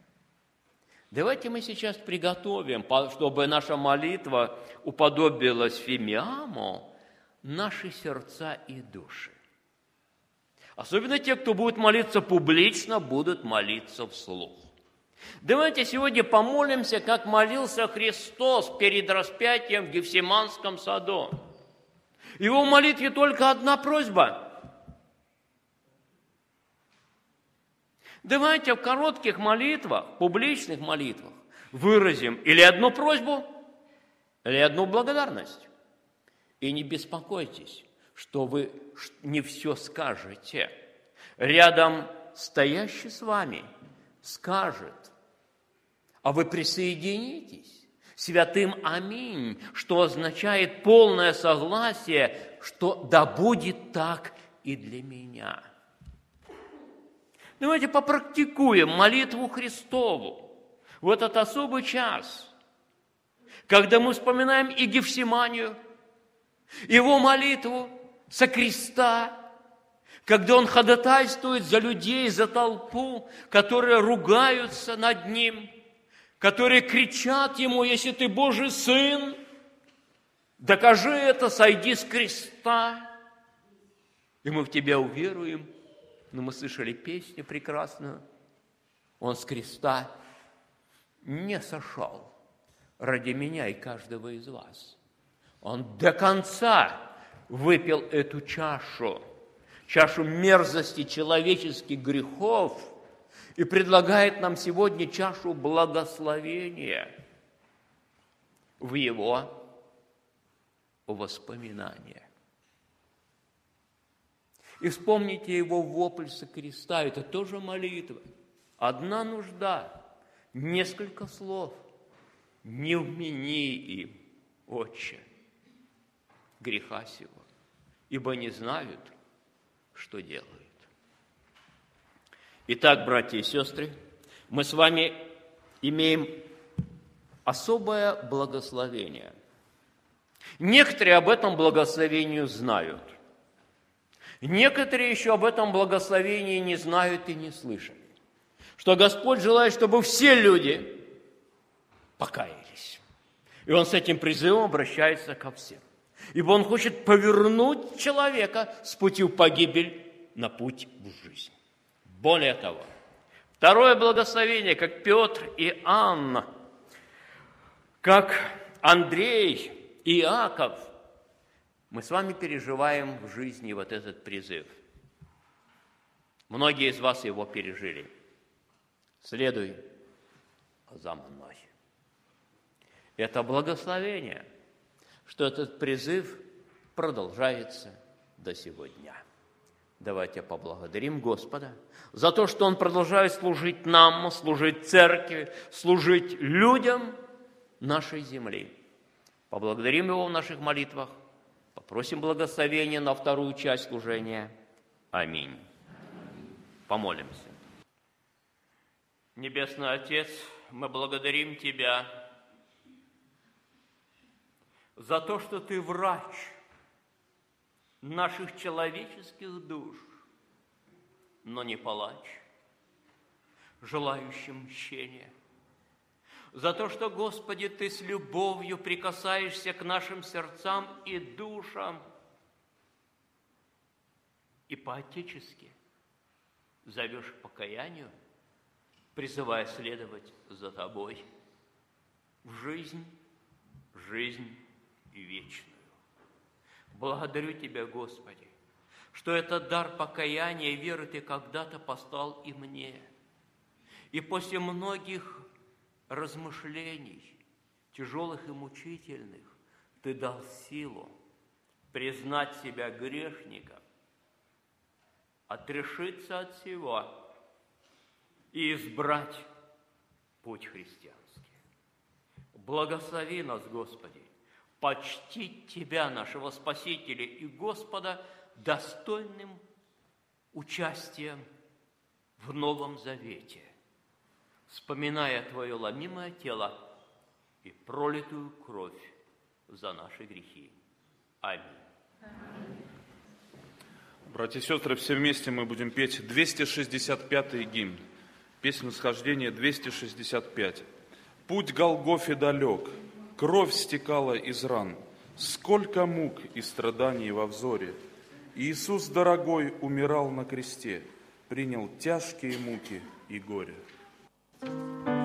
Давайте мы сейчас приготовим, чтобы наша молитва уподобилась фимиаму, наши сердца и души. Особенно те, кто будет молиться публично, будут молиться вслух. Давайте сегодня помолимся, как молился Христос перед распятием в Гефсиманском саду. Его молитве только одна просьба. Давайте в коротких молитвах, публичных молитвах выразим или одну просьбу, или одну благодарность. И не беспокойтесь, что вы не все скажете. Рядом стоящий с вами скажет, а вы присоединитесь святым Аминь, что означает полное согласие, что да будет так и для меня. Давайте попрактикуем молитву Христову в этот особый час, когда мы вспоминаем и Гефсиманию, его молитву со креста, когда он ходатайствует за людей, за толпу, которые ругаются над ним – которые кричат ему, если ты Божий Сын, докажи это, сойди с креста, и мы в тебя уверуем. Но мы слышали песню прекрасную. Он с креста не сошел ради меня и каждого из вас. Он до конца выпил эту чашу, чашу мерзости человеческих грехов – и предлагает нам сегодня чашу благословения в его воспоминания. И вспомните его вопль со креста, это тоже молитва. Одна нужда, несколько слов. Не вмени им, Отче, греха сего, ибо не знают, что делают. Итак, братья и сестры, мы с вами имеем особое благословение. Некоторые об этом благословении знают. Некоторые еще об этом благословении не знают и не слышат. Что Господь желает, чтобы все люди покаялись. И Он с этим призывом обращается ко всем. Ибо Он хочет повернуть человека с пути в погибель на путь в жизнь. Более того, второе благословение, как Петр и Анна, как Андрей и Иаков, мы с вами переживаем в жизни вот этот призыв. Многие из вас его пережили. Следуй за мной. Это благословение, что этот призыв продолжается до сегодня. Давайте поблагодарим Господа за то, что Он продолжает служить нам, служить церкви, служить людям нашей земли. Поблагодарим Его в наших молитвах, попросим благословения на вторую часть служения. Аминь. Помолимся. Небесный Отец, мы благодарим Тебя за то, что Ты врач – наших человеческих душ, но не палач, желающий мщения. За то, что, Господи, Ты с любовью прикасаешься к нашим сердцам и душам, и по-отечески зовешь к покаянию, призывая следовать за тобой в жизнь, жизнь вечную. Благодарю Тебя, Господи, что этот дар покаяния и веры Ты когда-то послал и мне. И после многих размышлений, тяжелых и мучительных, Ты дал силу признать себя грешником, отрешиться от всего и избрать путь христианский. Благослови нас, Господи, почтить Тебя, нашего Спасителя и Господа, достойным участием в Новом Завете, вспоминая Твое ломимое тело и пролитую кровь за наши грехи. Аминь. Братья и сестры, все вместе мы будем петь 265-й гимн. Песню схождения 265. Путь Голгофе далек, кровь стекала из ран, Сколько мук и страданий во взоре. Иисус, дорогой, умирал на кресте, Принял тяжкие муки и горе. Иисус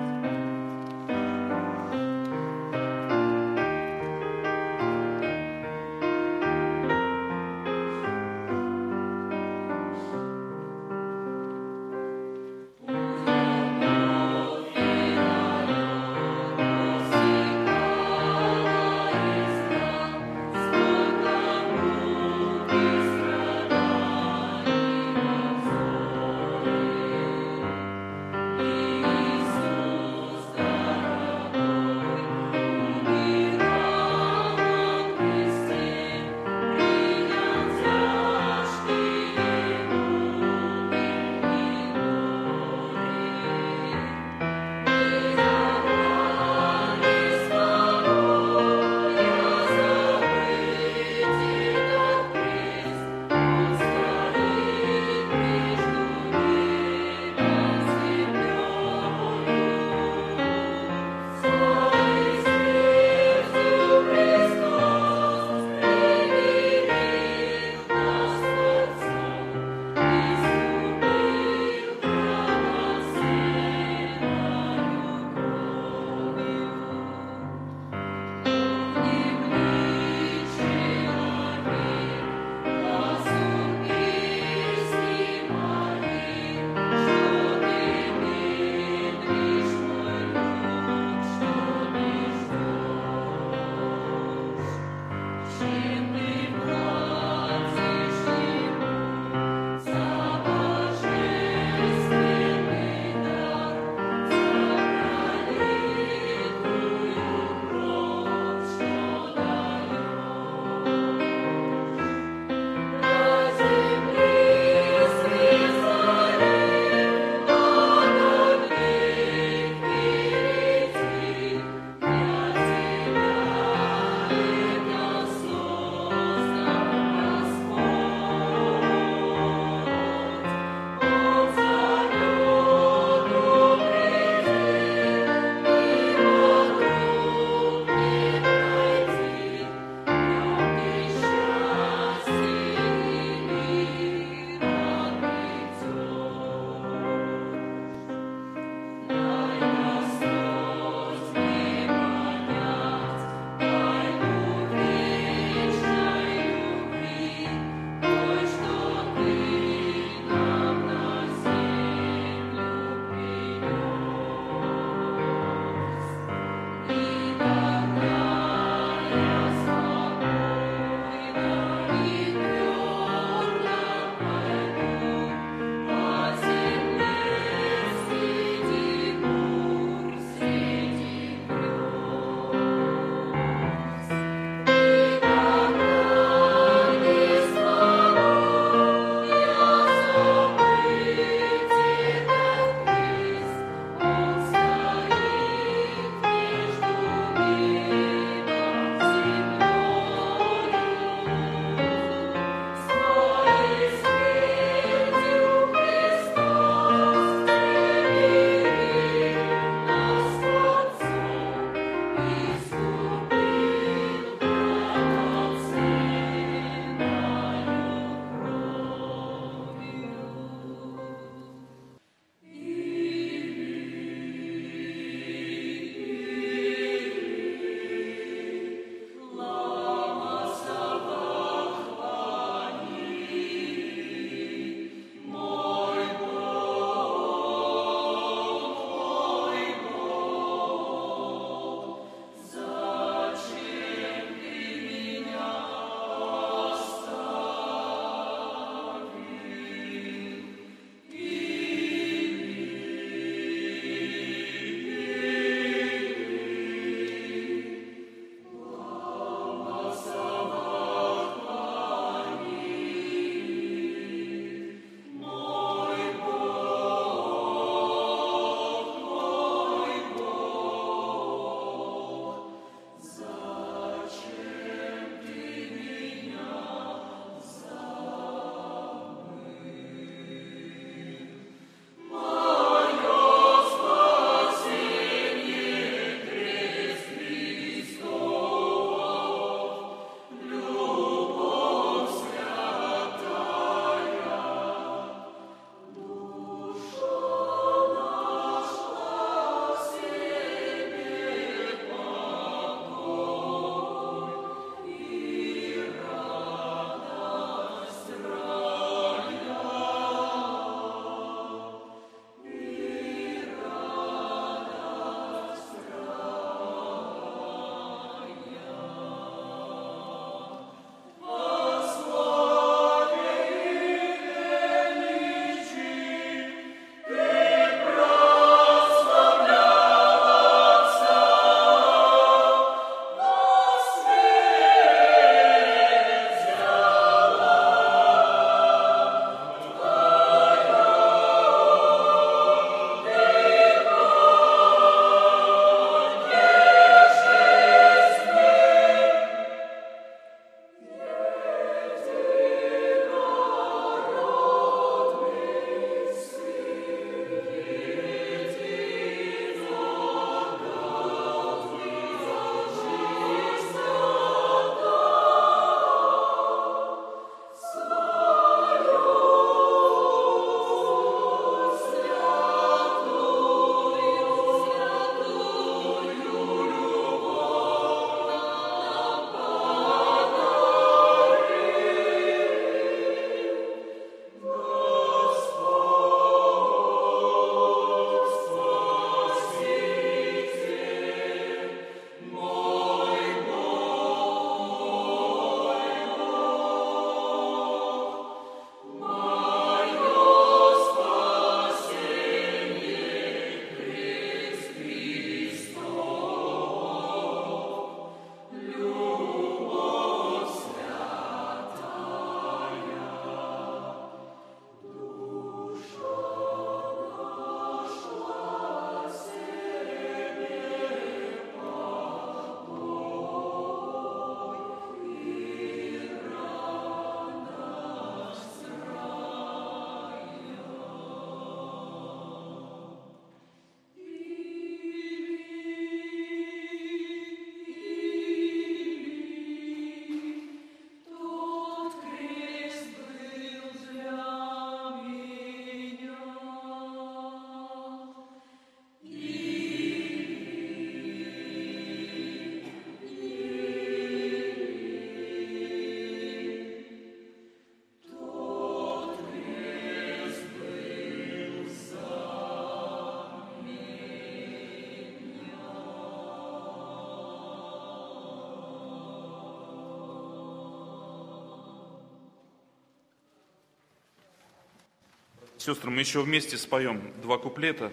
Сестры, мы еще вместе споем два куплета.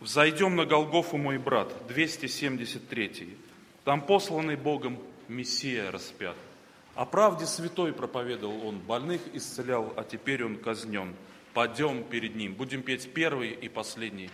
«Взойдем на Голгофу, мой брат», 273. Там посланный Богом Мессия распят. О правде святой проповедовал он, больных исцелял, а теперь он казнен. Пойдем перед ним. Будем петь первый и последний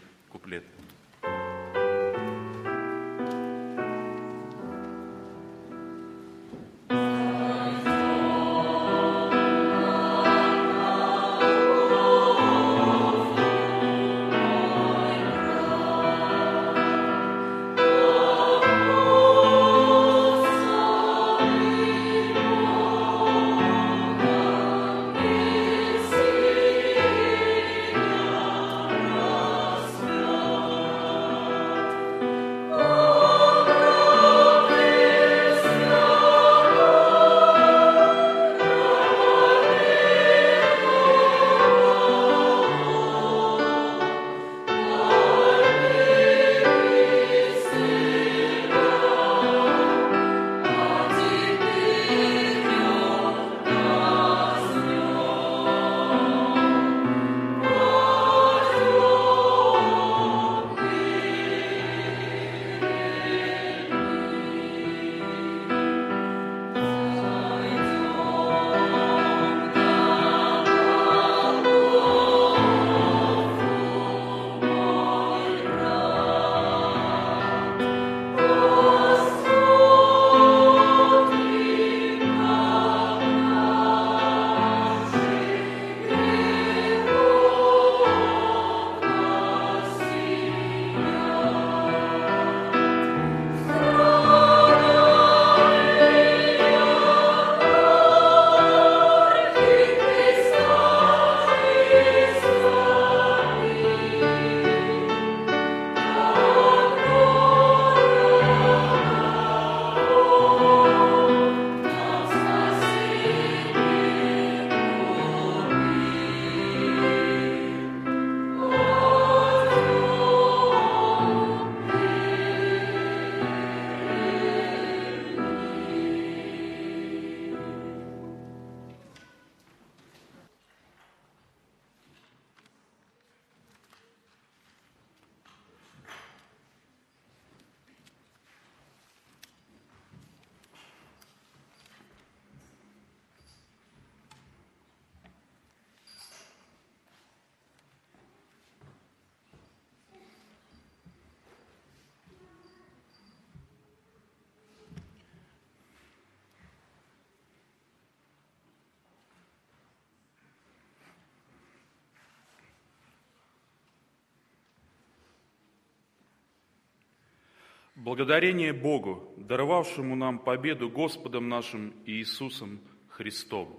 Благодарение Богу, даровавшему нам победу Господом нашим Иисусом Христом.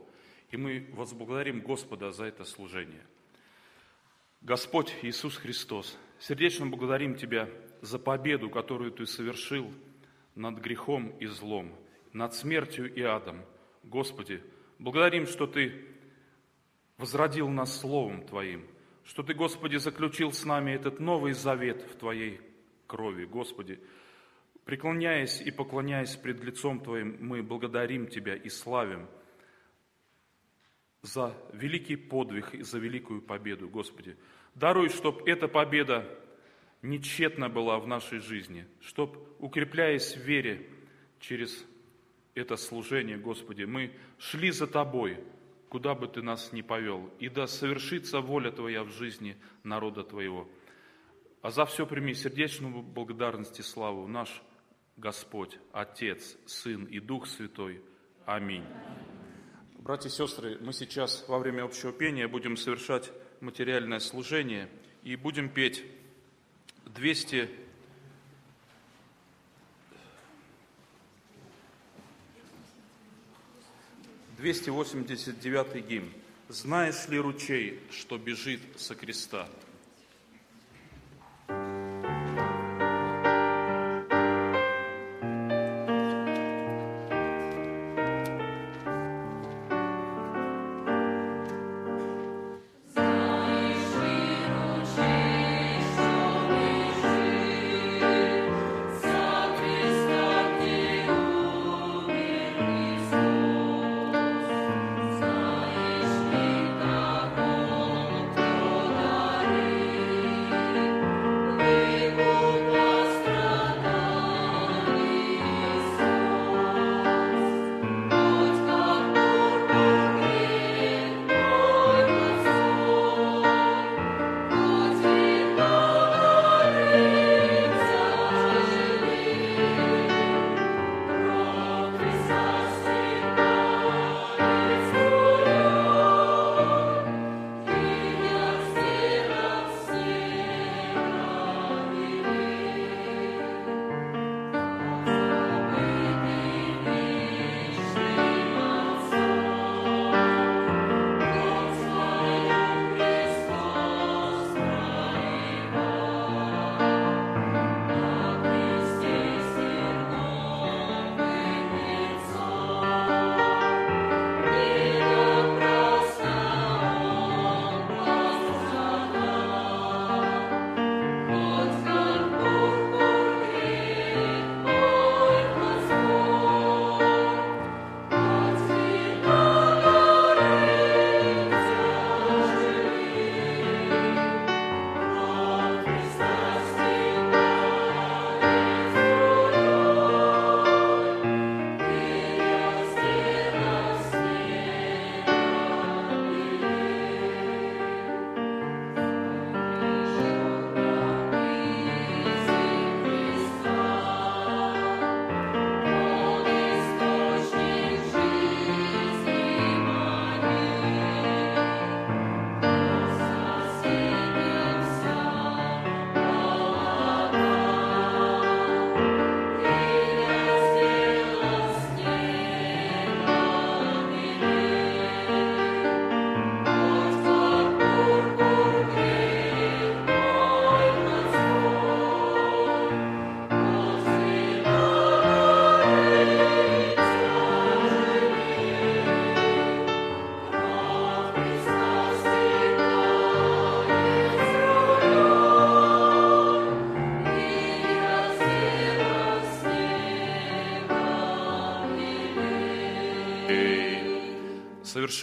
И мы возблагодарим Господа за это служение. Господь Иисус Христос, сердечно благодарим Тебя за победу, которую Ты совершил над грехом и злом, над смертью и адом. Господи, благодарим, что Ты возродил нас Словом Твоим, что Ты, Господи, заключил с нами этот новый завет в Твоей крови. Господи, преклоняясь и поклоняясь пред лицом Твоим, мы благодарим Тебя и славим за великий подвиг и за великую победу, Господи. Даруй, чтобы эта победа нечетна была в нашей жизни, чтобы, укрепляясь в вере через это служение, Господи, мы шли за Тобой, куда бы Ты нас ни повел, и да совершится воля Твоя в жизни народа Твоего. А за все прими сердечную благодарность и славу наш Господь, Отец, Сын и Дух Святой. Аминь. Братья и сестры, мы сейчас во время общего пения будем совершать материальное служение и будем петь 200 289 гимн. «Знаешь ли ручей, что бежит со креста?»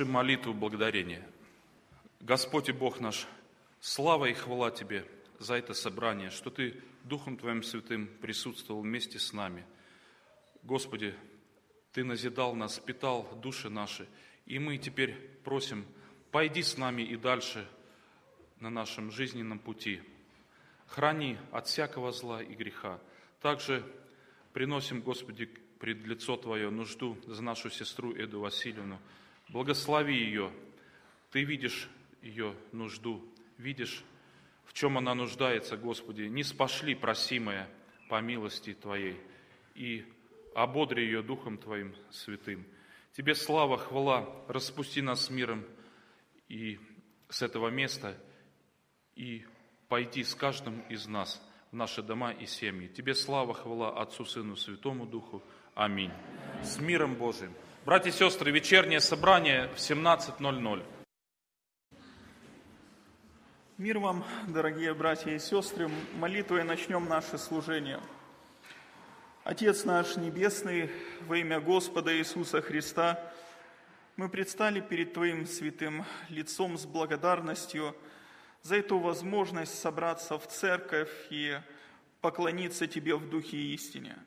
Совершим молитву благодарения. Господь и Бог наш, слава и хвала Тебе за это собрание, что Ты Духом Твоим Святым присутствовал вместе с нами. Господи, Ты назидал нас, питал души наши, и мы теперь просим, пойди с нами и дальше на нашем жизненном пути. Храни от всякого зла и греха. Также приносим, Господи, пред лицо Твое нужду за нашу сестру Эду Васильевну. Благослови ее. Ты видишь ее нужду, видишь, в чем она нуждается, Господи. Не спошли просимое по милости Твоей и ободри ее Духом Твоим святым. Тебе слава, хвала, распусти нас миром и с этого места, и пойди с каждым из нас в наши дома и семьи. Тебе слава, хвала Отцу, Сыну, Святому Духу. Аминь. С миром Божиим. Братья и сестры, вечернее собрание в 17.00. Мир вам, дорогие братья и сестры, молитвой начнем наше служение. Отец наш Небесный, во имя Господа Иисуса Христа, мы предстали перед Твоим святым лицом с благодарностью за эту возможность собраться в церковь и поклониться Тебе в духе и истине.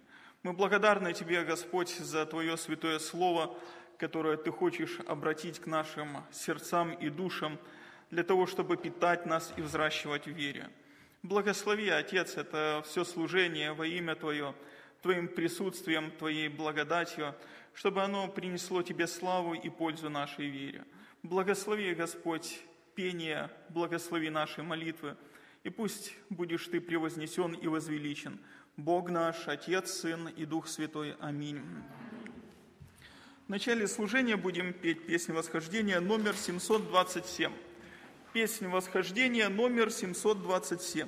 Мы благодарны Тебе, Господь, за Твое святое Слово, которое Ты хочешь обратить к нашим сердцам и душам – для того, чтобы питать нас и взращивать в вере. Благослови, Отец, это все служение во имя Твое, Твоим присутствием, Твоей благодатью, чтобы оно принесло Тебе славу и пользу нашей вере. Благослови, Господь, пение, благослови наши молитвы, и пусть будешь Ты превознесен и возвеличен. Бог наш, Отец, Сын и Дух Святой. Аминь. В начале служения будем петь песню восхождения номер 727. Песнь восхождения номер 727.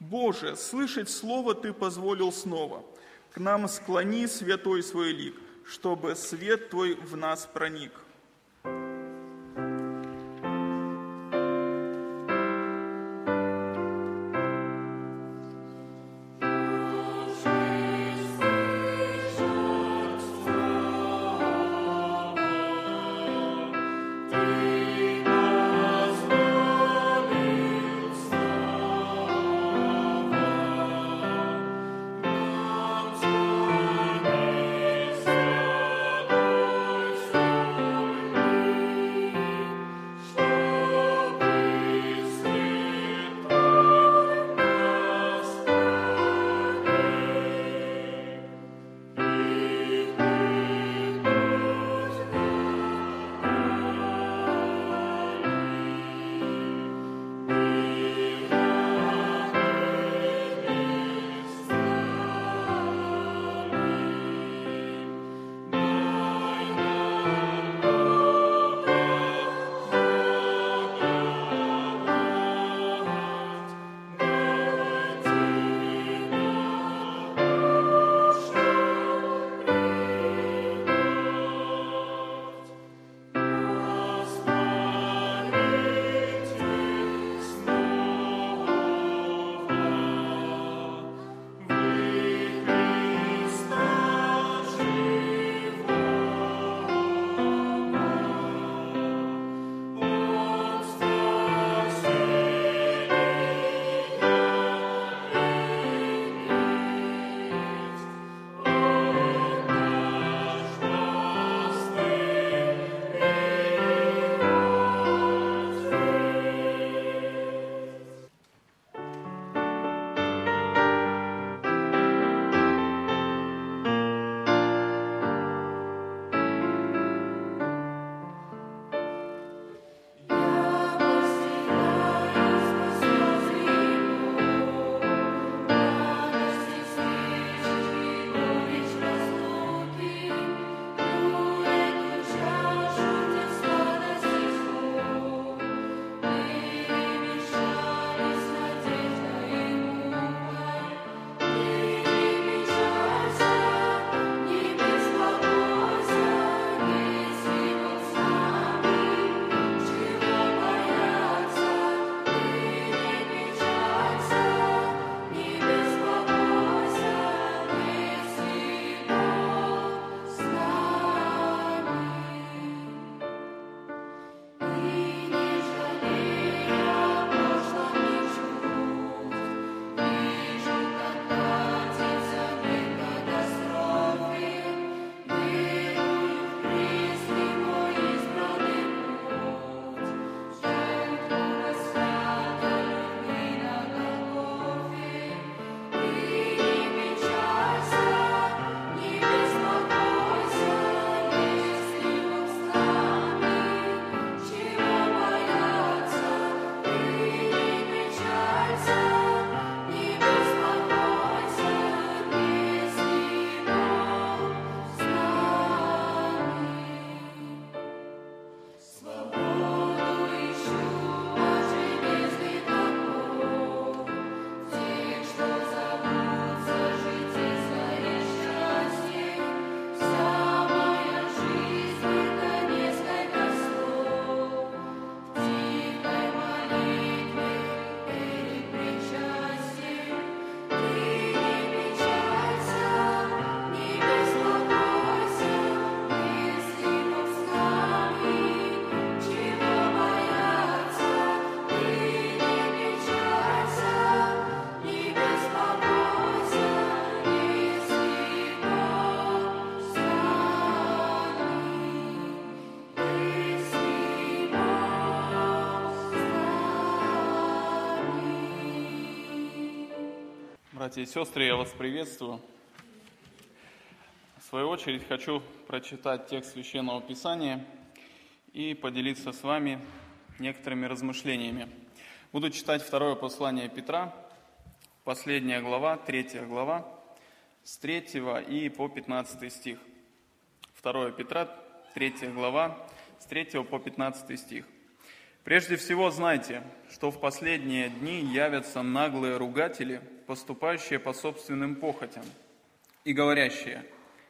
Боже, слышать слово Ты позволил снова. К нам склони святой свой лик, чтобы свет Твой в нас проник. Братья и сестры, я вас приветствую. В свою очередь хочу прочитать текст Священного Писания и поделиться с вами некоторыми размышлениями. Буду читать второе послание Петра, последняя глава, третья глава, с 3 и по 15 стих. 2 Петра, 3 глава, с 3 по 15 стих. Прежде всего знайте, что в последние дни явятся наглые ругатели, поступающие по собственным похотям, и говорящие,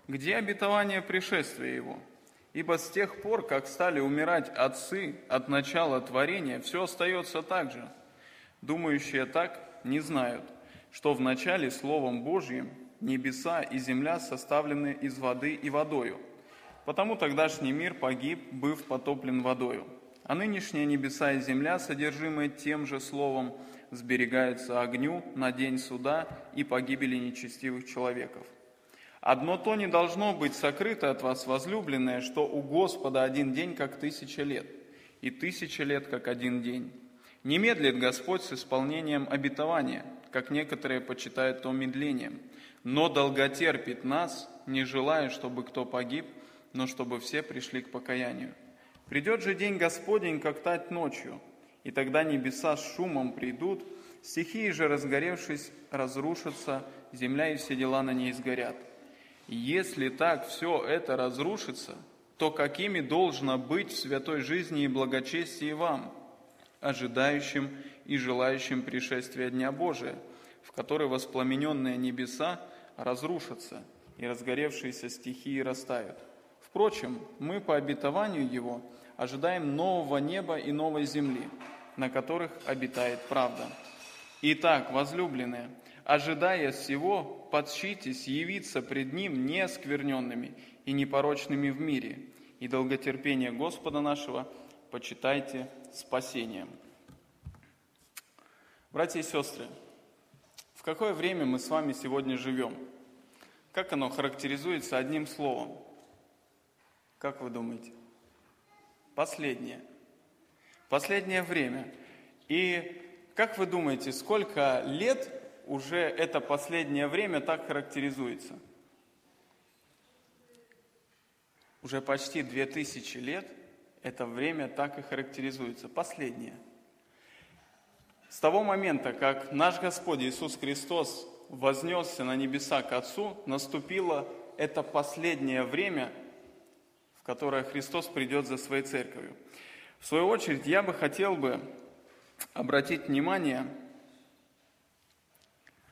где обетование пришествия его? Ибо с тех пор, как стали умирать отцы от начала творения, все остается так же. Думающие так не знают, что в начале Словом Божьим небеса и земля составлены из воды и водою. Потому тогдашний мир погиб, быв потоплен водою. А нынешние небеса и земля, содержимые тем же словом, сберегаются огню на день суда и погибели нечестивых человеков. Одно то не должно быть сокрыто от вас, возлюбленное, что у Господа один день, как тысяча лет, и тысяча лет, как один день. Не медлит Господь с исполнением обетования, как некоторые почитают то медлением, но долготерпит нас, не желая, чтобы кто погиб, но чтобы все пришли к покаянию. Придет же день Господень, как тать ночью, и тогда небеса с шумом придут, стихии же, разгоревшись, разрушатся, земля и все дела на ней сгорят. Если так все это разрушится, то какими должно быть в святой жизни и благочестии вам, ожидающим и желающим пришествия Дня Божия, в который воспламененные небеса разрушатся, и разгоревшиеся стихии растают. Впрочем, мы по обетованию Его ожидаем нового неба и новой земли, на которых обитает правда. Итак, возлюбленные, ожидая всего, подщитесь явиться пред Ним неоскверненными и непорочными в мире, и долготерпение Господа нашего почитайте спасением. Братья и сестры, в какое время мы с вами сегодня живем? Как оно характеризуется одним словом? Как вы думаете? Последнее. Последнее время. И как вы думаете, сколько лет уже это последнее время так характеризуется? Уже почти две тысячи лет это время так и характеризуется. Последнее. С того момента, как наш Господь Иисус Христос вознесся на небеса к Отцу, наступило это последнее время – которое Христос придет за своей церковью. Свою очередь, я бы хотел бы обратить внимание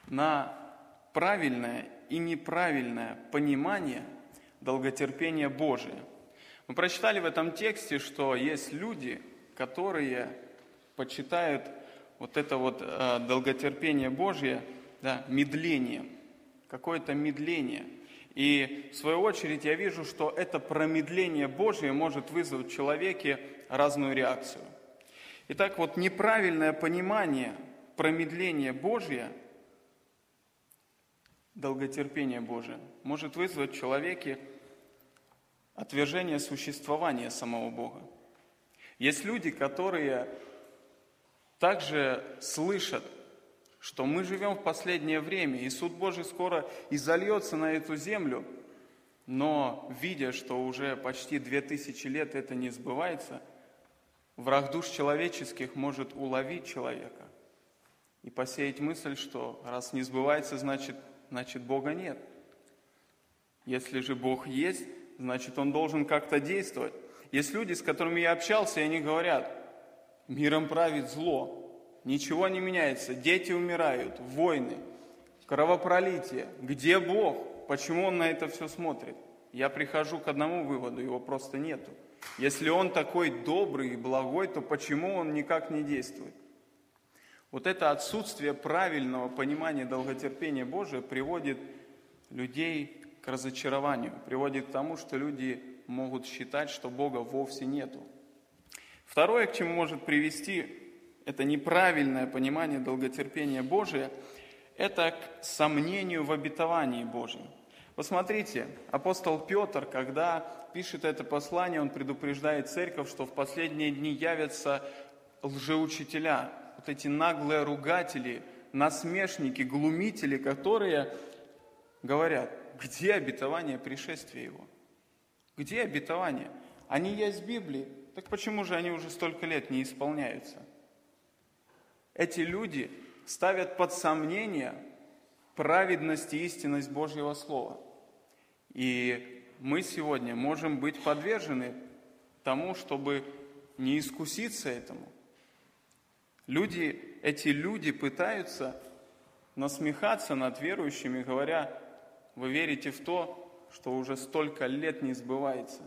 на правильное и неправильное понимание долготерпения Божия. Мы прочитали в этом тексте, что есть люди, которые почитают вот это вот э, долготерпение Божье да, медлением, какое-то медление – и в свою очередь я вижу, что это промедление Божье может вызвать в человеке разную реакцию. Итак, вот неправильное понимание промедления Божье, долготерпение Божие, может вызвать в человеке отвержение существования самого Бога. Есть люди, которые также слышат что мы живем в последнее время, и суд Божий скоро изольется на эту землю, но видя, что уже почти две тысячи лет это не сбывается, враг душ человеческих может уловить человека и посеять мысль, что раз не сбывается, значит, значит Бога нет. Если же Бог есть, значит Он должен как-то действовать. Есть люди, с которыми я общался, и они говорят, миром правит зло, ничего не меняется, дети умирают, войны, кровопролитие. Где Бог? Почему Он на это все смотрит? Я прихожу к одному выводу, его просто нету. Если Он такой добрый и благой, то почему Он никак не действует? Вот это отсутствие правильного понимания долготерпения Божия приводит людей к разочарованию, приводит к тому, что люди могут считать, что Бога вовсе нету. Второе, к чему может привести это неправильное понимание долготерпения Божия, это к сомнению в обетовании Божьем. Посмотрите, апостол Петр, когда пишет это послание, он предупреждает церковь, что в последние дни явятся лжеучителя, вот эти наглые ругатели, насмешники, глумители, которые говорят, где обетование пришествия Его? Где обетование? Они есть в Библии, так почему же они уже столько лет не исполняются? Эти люди ставят под сомнение праведность и истинность Божьего Слова. И мы сегодня можем быть подвержены тому, чтобы не искуситься этому. Люди, эти люди пытаются насмехаться над верующими, говоря, вы верите в то, что уже столько лет не сбывается.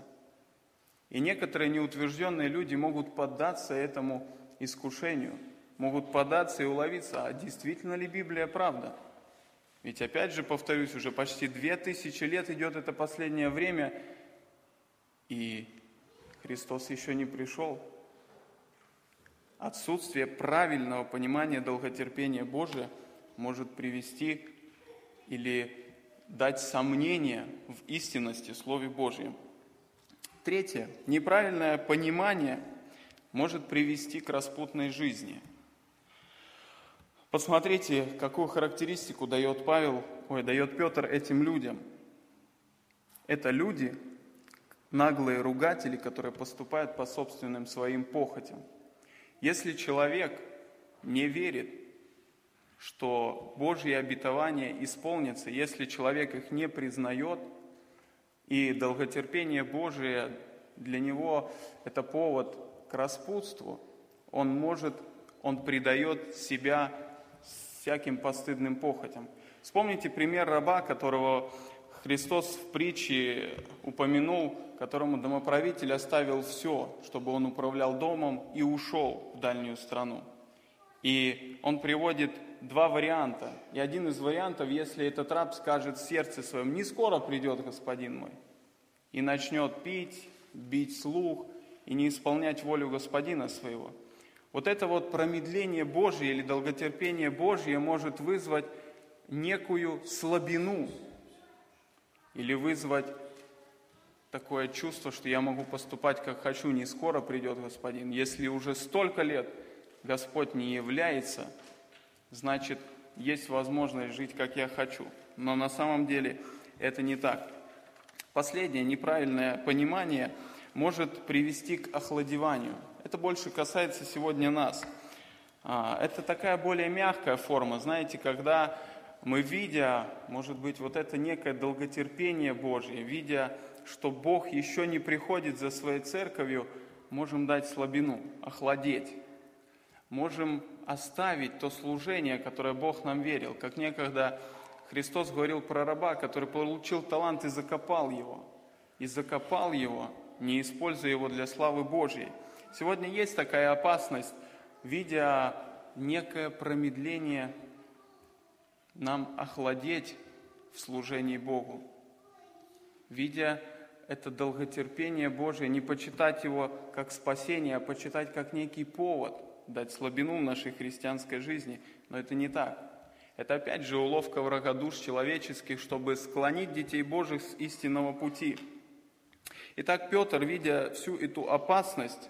И некоторые неутвержденные люди могут поддаться этому искушению, могут поддаться и уловиться, а действительно ли Библия правда? Ведь опять же, повторюсь, уже почти две тысячи лет идет это последнее время, и Христос еще не пришел. Отсутствие правильного понимания долготерпения Божия может привести или дать сомнение в истинности Слове Божьем. Третье. Неправильное понимание может привести к распутной жизни. Посмотрите, какую характеристику дает Павел, ой, дает Петр этим людям. Это люди, наглые ругатели, которые поступают по собственным своим похотям. Если человек не верит, что Божьи обетования исполнятся, если человек их не признает, и долготерпение Божие для него это повод к распутству, он может, он предает себя всяким постыдным похотям. Вспомните пример раба, которого Христос в притче упомянул, которому домоправитель оставил все, чтобы он управлял домом и ушел в дальнюю страну. И он приводит два варианта. И один из вариантов, если этот раб скажет в сердце своем, не скоро придет господин мой, и начнет пить, бить слух и не исполнять волю господина своего. Вот это вот промедление Божье или долготерпение Божье может вызвать некую слабину или вызвать такое чувство, что я могу поступать как хочу, не скоро придет Господин. Если уже столько лет Господь не является, значит, есть возможность жить, как я хочу. Но на самом деле это не так. Последнее неправильное понимание может привести к охладеванию. Это больше касается сегодня нас. А, это такая более мягкая форма, знаете, когда мы, видя, может быть, вот это некое долготерпение Божье, видя, что Бог еще не приходит за своей церковью, можем дать слабину, охладеть. Можем оставить то служение, которое Бог нам верил. Как некогда Христос говорил про раба, который получил талант и закопал его. И закопал его, не используя его для славы Божьей. Сегодня есть такая опасность, видя некое промедление, нам охладеть в служении Богу. Видя это долготерпение Божие, не почитать его как спасение, а почитать как некий повод – дать слабину в нашей христианской жизни, но это не так. Это опять же уловка врага душ человеческих, чтобы склонить детей Божьих с истинного пути. Итак, Петр, видя всю эту опасность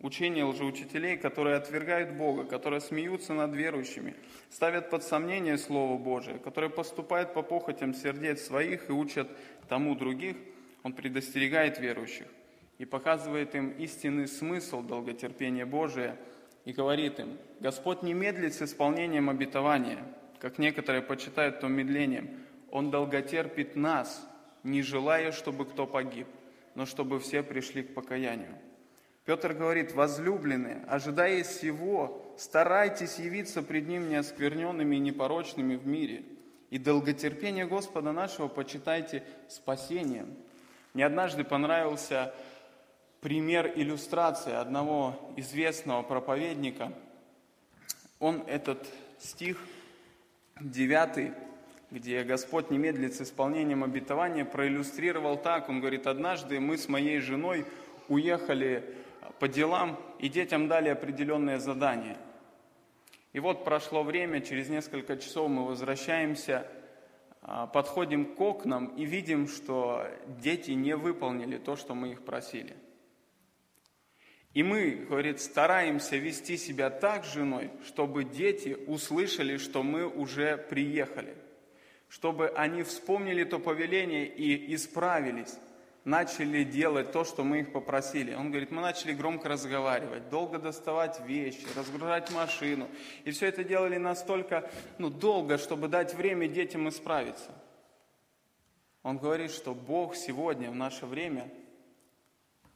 учения лжеучителей, которые отвергают Бога, которые смеются над верующими, ставят под сомнение Слово Божие, которые поступают по похотям сердец своих и учат тому других, он предостерегает верующих и показывает им истинный смысл долготерпения Божия – и говорит им, Господь не медлит с исполнением обетования, как некоторые почитают то медлением. Он долготерпит нас, не желая, чтобы кто погиб, но чтобы все пришли к покаянию. Петр говорит, возлюбленные, ожидая всего, старайтесь явиться пред Ним неоскверненными и непорочными в мире, и долготерпение Господа нашего почитайте спасением. Мне однажды понравился пример иллюстрации одного известного проповедника. Он этот стих 9, где Господь не медлит с исполнением обетования, проиллюстрировал так. Он говорит, однажды мы с моей женой уехали по делам, и детям дали определенное задание. И вот прошло время, через несколько часов мы возвращаемся, а, подходим к окнам и видим, что дети не выполнили то, что мы их просили – И мы, говорит, стараемся вести себя так с женой, чтобы дети услышали, что мы уже приехали, чтобы они вспомнили то повеление и исправились, начали делать то, что мы их попросили. Он говорит, мы начали громко разговаривать, долго доставать вещи, разгружать машину. И все это делали настолько ну, долго, чтобы дать время детям исправиться. Он говорит, что Бог сегодня, в наше время,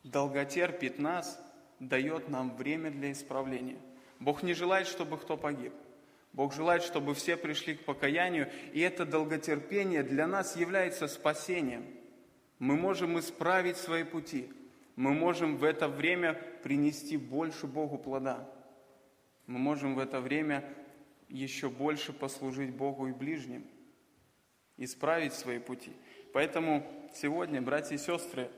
долготерпит нас, дает нам время для исправления. Бог не желает, чтобы кто погиб. Бог желает, чтобы все пришли к покаянию, и это долготерпение для нас является спасением. Мы можем исправить свои пути. Мы можем в это время принести больше Богу плода. Мы можем в это время еще больше послужить Богу и ближним, исправить свои пути. Поэтому сегодня, братья и сестры,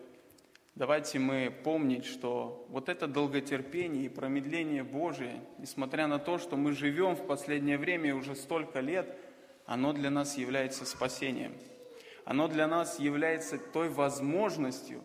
давайте мы помнить, что вот это долготерпение и промедление Божие, несмотря на то, что мы живем в последнее время уже столько лет, оно для нас является спасением. Оно для нас является той возможностью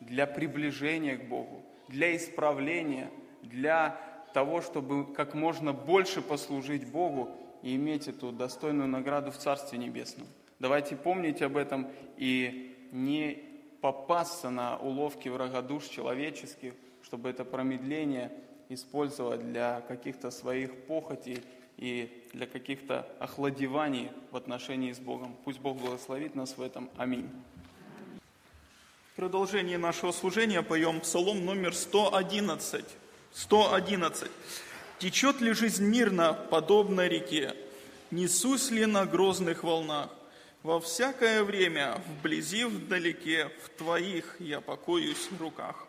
для приближения к Богу, для исправления, для того, чтобы как можно больше послужить Богу и иметь эту достойную награду в Царстве Небесном. Давайте помнить об этом и не попасться на уловки врага душ человеческих, чтобы это промедление использовать для каких-то своих похотей и для каких-то охладеваний в отношении с Богом. Пусть Бог благословит нас в этом. Аминь. В продолжении нашего служения поем псалом номер 111. 111. «Течет ли жизнь мирно, подобно реке? Несусь ли на грозных волнах? Во всякое время, вблизи, вдалеке, в Твоих я покоюсь руках».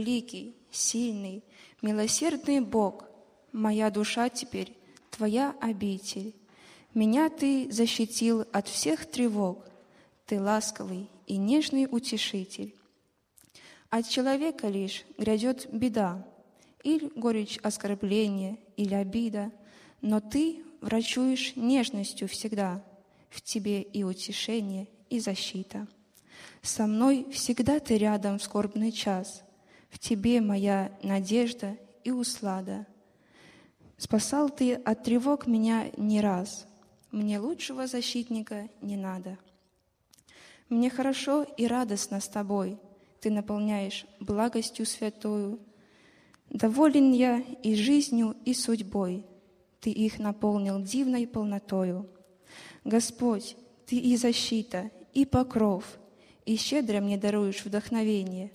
Великий, сильный, милосердный Бог, моя душа теперь Твоя обитель. Меня Ты защитил от всех тревог, Ты ласковый и нежный утешитель. От человека лишь грядет беда, или горечь оскорбления, или обида, но Ты врачуешь нежностью всегда, в Тебе и утешение, и защита. Со мной всегда Ты рядом в скорбный час, в Тебе моя надежда и услада. Спасал Ты от тревог меня не раз, мне лучшего защитника не надо. Мне хорошо и радостно с Тобой, Ты наполняешь благостью святою. Доволен я и жизнью, и судьбой, Ты их наполнил дивной полнотою. Господь, Ты и защита, и покров, и щедро мне даруешь вдохновение.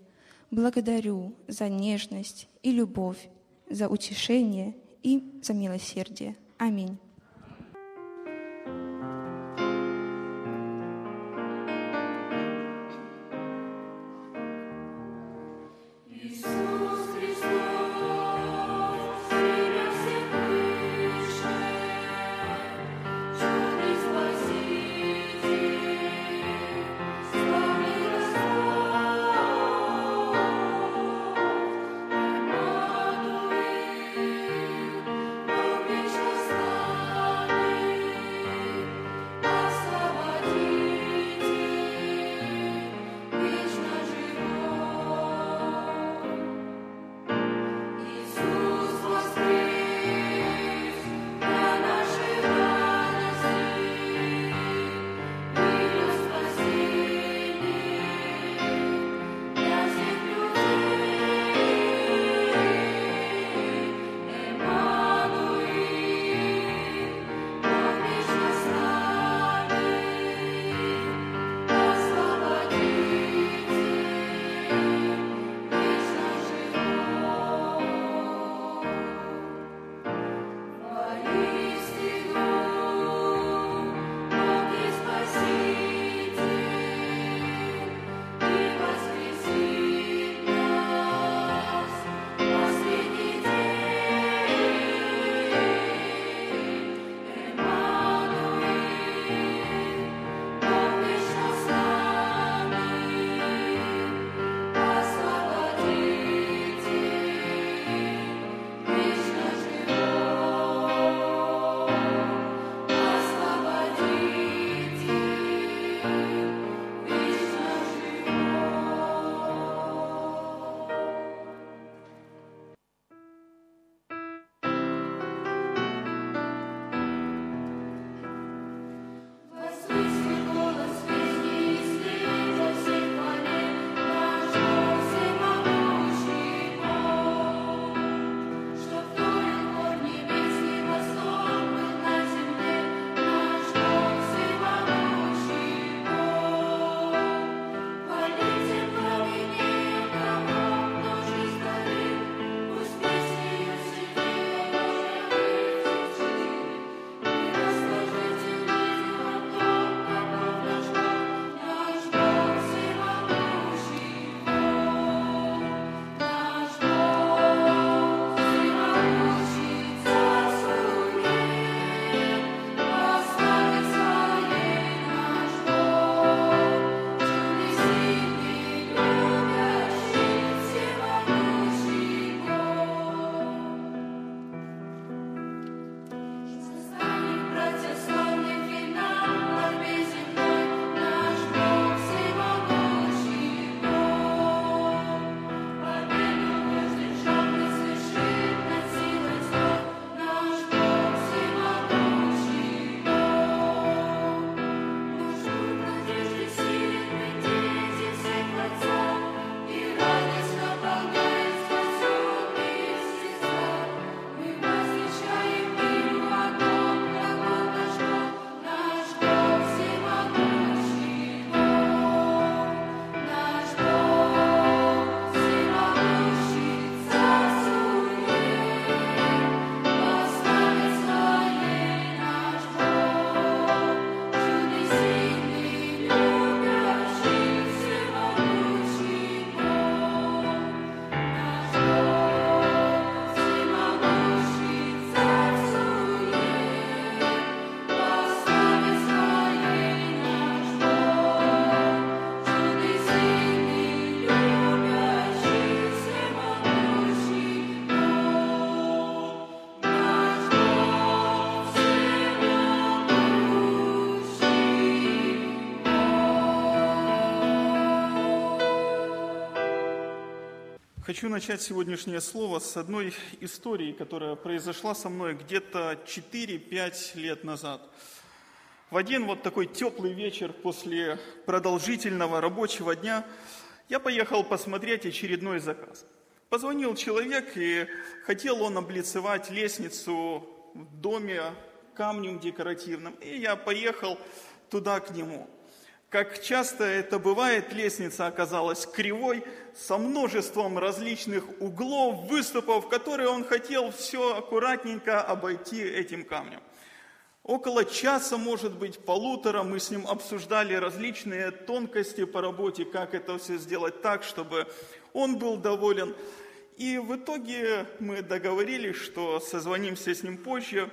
Благодарю за нежность и любовь, за утешение и за милосердие. Аминь. Хочу начать сегодняшнее слово с одной истории, которая произошла со мной где-то 4-5 лет назад. В один вот такой теплый вечер после продолжительного рабочего дня я поехал посмотреть очередной заказ. Позвонил человек, и хотел он облицевать лестницу в доме камнем декоративным. И я поехал туда к нему. Как часто это бывает, лестница оказалась кривой, со множеством различных углов, выступов, которые он хотел все аккуратненько обойти этим камнем. Около часа, может быть, полутора мы с ним обсуждали различные тонкости по работе, как это все сделать так, чтобы он был доволен. И в итоге мы договорились, что созвонимся с ним позже.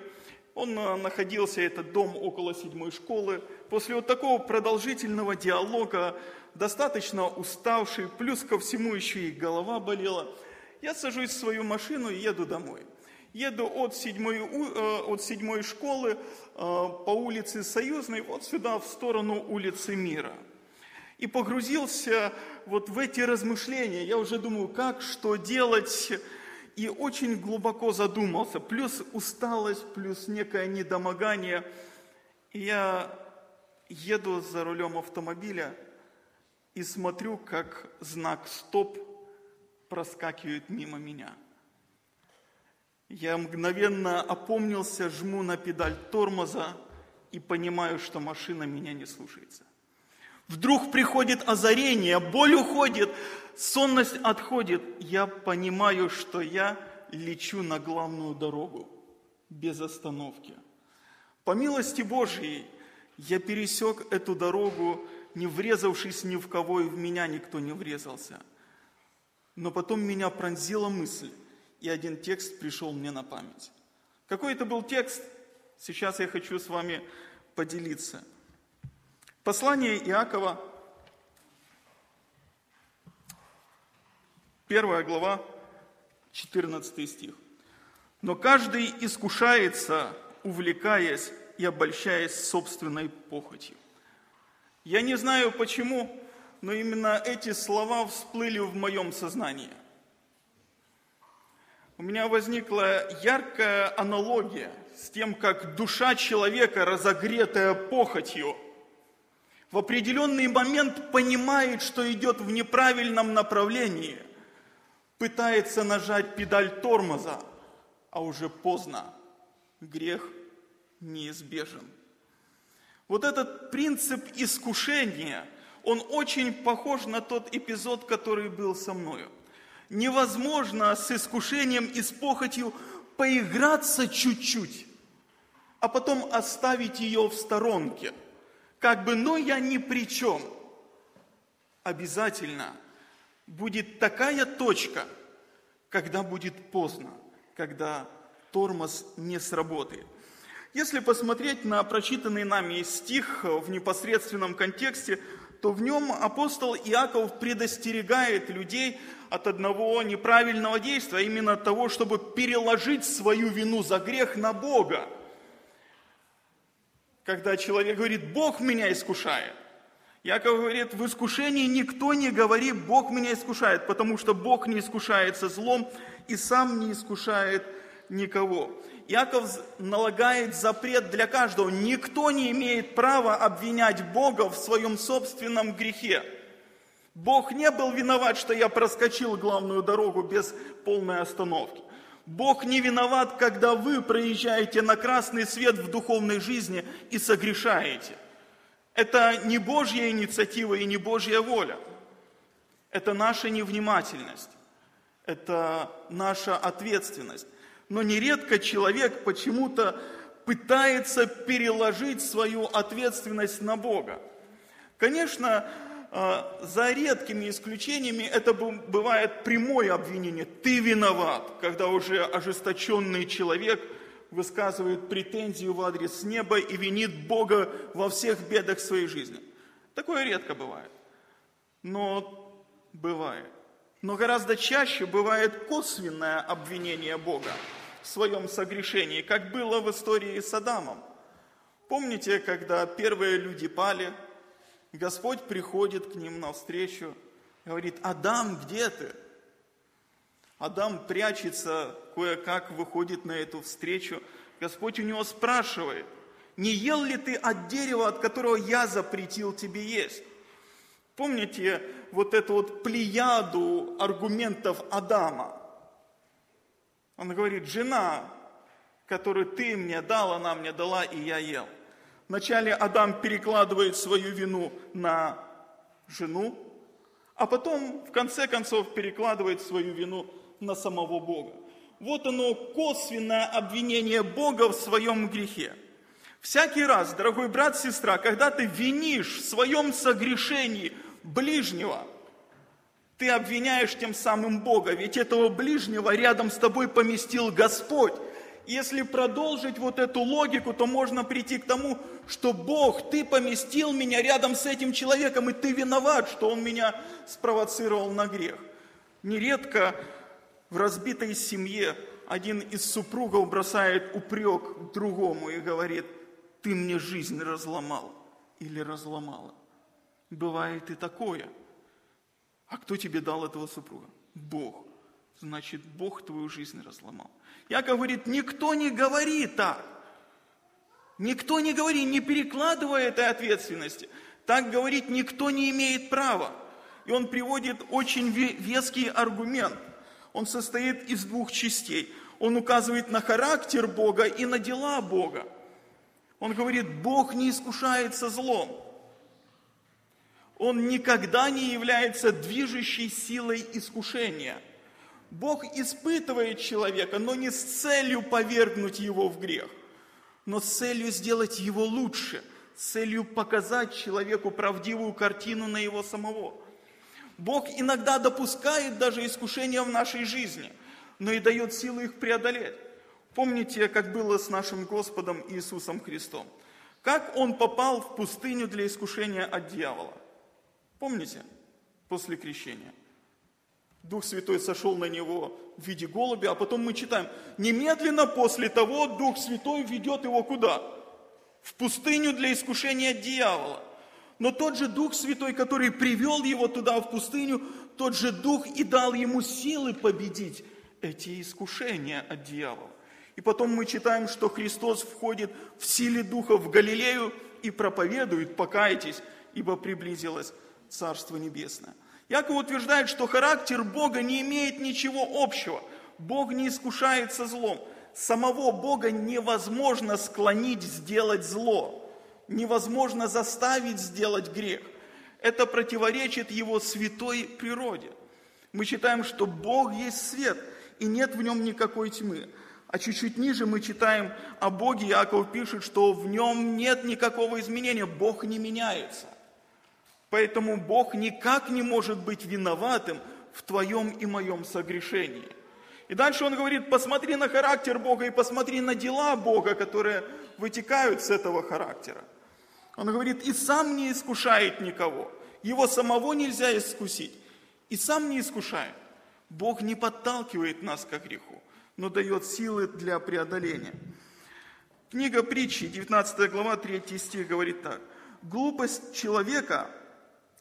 Он а, находился, этот дом, около седьмой школы. После вот такого продолжительного диалога, достаточно уставший, плюс ко всему еще и голова болела, я сажусь в свою машину и еду домой. Еду от седьмой, э, от седьмой школы э, по улице Союзной вот сюда, в сторону улицы Мира. И погрузился вот в эти размышления. Я уже думаю, как, что делать. И очень глубоко задумался. Плюс усталость, плюс некое недомогание. И я еду за рулем автомобиля и смотрю, как знак «Стоп» проскакивает мимо меня. Я мгновенно опомнился, жму на педаль тормоза и понимаю, что машина меня не слушается. Вдруг приходит озарение, боль уходит, сонность отходит. Я понимаю, что я лечу на главную дорогу без остановки. По милости Божьей я пересек эту дорогу, не врезавшись ни в кого, и в меня никто не врезался. Но потом меня пронзила мысль, и один текст пришел мне на память. Какой это был текст? Сейчас я хочу с вами поделиться. Послание Иакова, первая глава, 14 стих. «Но каждый искушается, увлекаясь и обольщаясь собственной похотью». Я не знаю почему, но именно эти слова всплыли в моем сознании. У меня возникла яркая аналогия с тем, как душа человека, разогретая похотью, в определенный момент понимает, что идет в неправильном направлении, пытается нажать педаль тормоза, а уже поздно. Грех неизбежен. Вот этот принцип искушения, он очень похож на тот эпизод, который был со мною. Невозможно с искушением и с похотью поиграться чуть-чуть, а потом оставить ее в сторонке. Как бы, но я ни при чем. Обязательно будет такая точка, когда будет поздно, когда тормоз не сработает. Если посмотреть на прочитанный нами стих в непосредственном контексте, то в нем апостол Иаков предостерегает людей от одного неправильного действия, а именно от того, чтобы переложить свою вину за грех на Бога. Когда человек говорит, Бог меня искушает, Яков говорит, в искушении никто не говорит, Бог меня искушает, потому что Бог не искушается злом и сам не искушает никого. Яков налагает запрет для каждого. Никто не имеет права обвинять Бога в своем собственном грехе. Бог не был виноват, что я проскочил главную дорогу без полной остановки. Бог не виноват, когда вы проезжаете на красный свет в духовной жизни и согрешаете. Это не Божья инициатива и не Божья воля. Это наша невнимательность. Это наша ответственность. Но нередко человек почему-то пытается переложить свою ответственность на Бога. Конечно, э, за редкими исключениями это бывает прямое обвинение. Ты виноват, когда уже ожесточенный человек высказывает претензию в адрес неба и винит Бога во всех бедах своей жизни. Такое редко бывает. Но бывает. Но гораздо чаще бывает косвенное обвинение Бога в своем согрешении, как было в истории с Адамом. Помните, когда первые люди пали, Господь приходит к ним навстречу, говорит, Адам, где ты? Адам прячется, кое-как выходит на эту встречу. Господь у него спрашивает, не ел ли ты от дерева, от которого я запретил тебе есть? Помните вот эту вот плеяду аргументов Адама? Он говорит, жена, которую ты мне дал, она мне дала, и я ел. Вначале Адам перекладывает свою вину на жену, а потом, в конце концов, перекладывает свою вину на самого Бога. Вот оно косвенное обвинение Бога в своем грехе. Всякий раз, дорогой брат, сестра, когда ты винишь в своем согрешении ближнего, ты обвиняешь тем самым Бога, ведь этого ближнего рядом с тобой поместил Господь. Если продолжить вот эту логику, то можно прийти к тому, что Бог, ты поместил меня рядом с этим человеком, и ты виноват, что он меня спровоцировал на грех. Нередко в разбитой семье один из супругов бросает упрек другому и говорит, ты мне жизнь разломал или разломала. Бывает и такое. А кто тебе дал этого супруга? Бог. Значит, Бог твою жизнь разломал. Яков говорит, никто не говорит так. Никто не говорит, не перекладывая этой ответственности. Так говорить никто не имеет права. И он приводит очень веский аргумент. Он состоит из двух частей. Он указывает на характер Бога и на дела Бога. Он говорит, Бог не искушается злом. Он никогда не является движущей силой искушения. Бог испытывает человека, но не с целью повергнуть его в грех, но с целью сделать его лучше, с целью показать человеку правдивую картину на его самого. Бог иногда допускает даже искушения в нашей жизни, но и дает силы их преодолеть. Помните, как было с нашим Господом Иисусом Христом? Как Он попал в пустыню для искушения от дьявола? Помните? После крещения. Дух Святой сошел на него в виде голубя, а потом мы читаем, немедленно после того Дух Святой ведет его куда? В пустыню для искушения дьявола. Но тот же Дух Святой, который привел его туда, в пустыню, тот же Дух и дал ему силы победить эти искушения от дьявола. И потом мы читаем, что Христос входит в силе Духа в Галилею и проповедует, покайтесь, ибо приблизилось Царство Небесное. Яков утверждает, что характер Бога не имеет ничего общего. Бог не искушается злом. Самого Бога невозможно склонить сделать зло. Невозможно заставить сделать грех. Это противоречит его святой природе. Мы читаем, что Бог есть свет, и нет в нем никакой тьмы. А чуть-чуть ниже мы читаем о Боге, Иаков пишет, что в нем нет никакого изменения, Бог не меняется. Поэтому Бог никак не может быть виноватым в твоем и моем согрешении. И дальше он говорит, посмотри на характер Бога и посмотри на дела Бога, которые вытекают с этого характера. Он говорит, и сам не искушает никого. Его самого нельзя искусить. И сам не искушает. Бог не подталкивает нас к греху, но дает силы для преодоления. Книга притчи, 19 глава, 3 стих говорит так. Глупость человека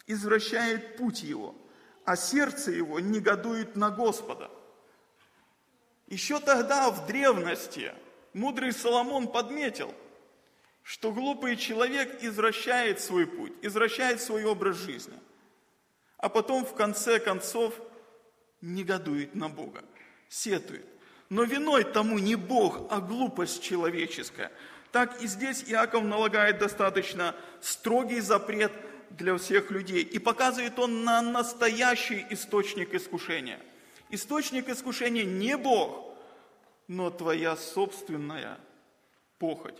извращает путь его, а сердце его негодует на Господа. Еще тогда, в древности, мудрый Соломон подметил, что глупый человек извращает свой путь, извращает свой образ жизни, а потом в конце концов негодует на Бога, сетует. Но виной тому не Бог, а глупость человеческая. Так и здесь Иаков налагает достаточно строгий запрет – для всех людей. И показывает он на настоящий источник искушения. Источник искушения не Бог, но твоя собственная похоть.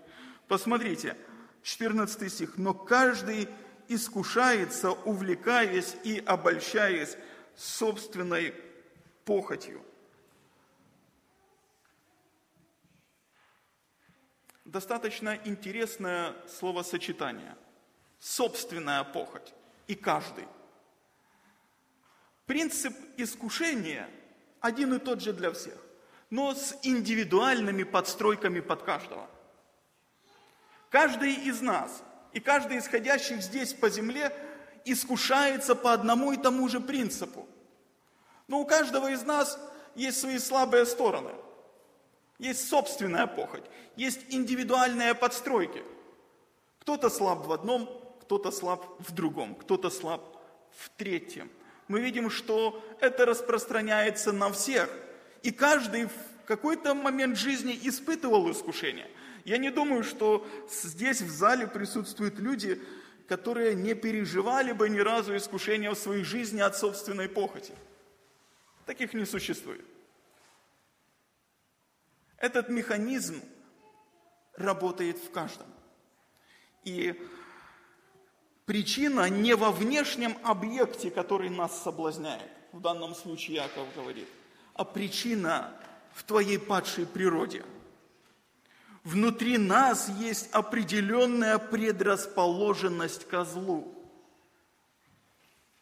Посмотрите, 14 стих. «Но каждый искушается, увлекаясь и обольщаясь собственной похотью». Достаточно интересное словосочетание – собственная похоть, и каждый. Принцип искушения один и тот же для всех, но с индивидуальными подстройками под каждого. Каждый из нас и каждый исходящих здесь по земле искушается по одному и тому же принципу. Но у каждого из нас есть свои слабые стороны. Есть собственная похоть, есть индивидуальные подстройки. Кто-то слаб в одном, кто-то слаб в другом, кто-то слаб в третьем. Мы видим, что это распространяется на всех. И каждый в какой-то момент жизни испытывал искушение. Я не думаю, что здесь в зале присутствуют люди, которые не переживали бы ни разу искушения в своей жизни от собственной похоти. Таких не существует. Этот механизм работает в каждом. И причина не во внешнем объекте, который нас соблазняет, в данном случае Яков говорит, а причина в твоей падшей природе. Внутри нас есть определенная предрасположенность ко злу,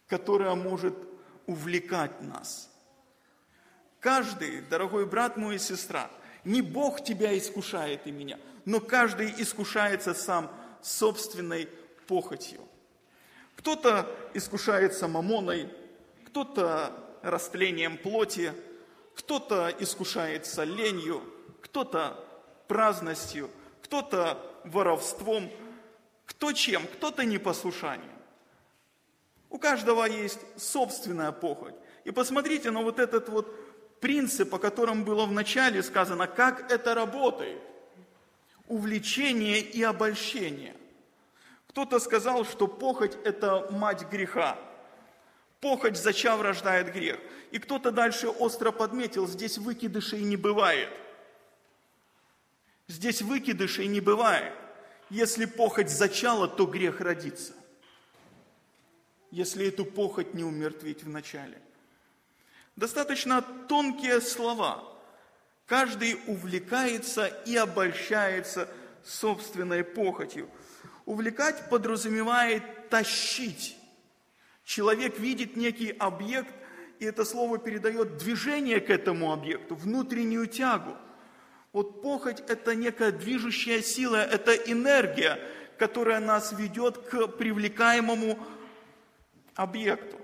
которая может увлекать нас. Каждый, дорогой брат мой и сестра, не Бог тебя искушает и меня, но каждый искушается сам собственной похотью. Кто-то искушается мамоной, кто-то растлением плоти, кто-то искушается ленью, кто-то праздностью, кто-то воровством, кто чем, кто-то непослушанием. У каждого есть собственная похоть. И посмотрите на вот этот вот принцип, о котором было в начале сказано, как это работает. Увлечение и обольщение. Кто-то сказал, что похоть – это мать греха. Похоть, зачав, рождает грех. И кто-то дальше остро подметил, здесь выкидышей не бывает. Здесь выкидышей не бывает. Если похоть зачала, то грех родится. Если эту похоть не умертвить в начале – Достаточно тонкие слова. Каждый увлекается и обольщается собственной похотью. Увлекать подразумевает тащить. Человек видит некий объект, и это слово передает движение к этому объекту, внутреннюю тягу. Вот похоть – это некая движущая сила, это энергия, которая нас ведет к привлекаемому объекту.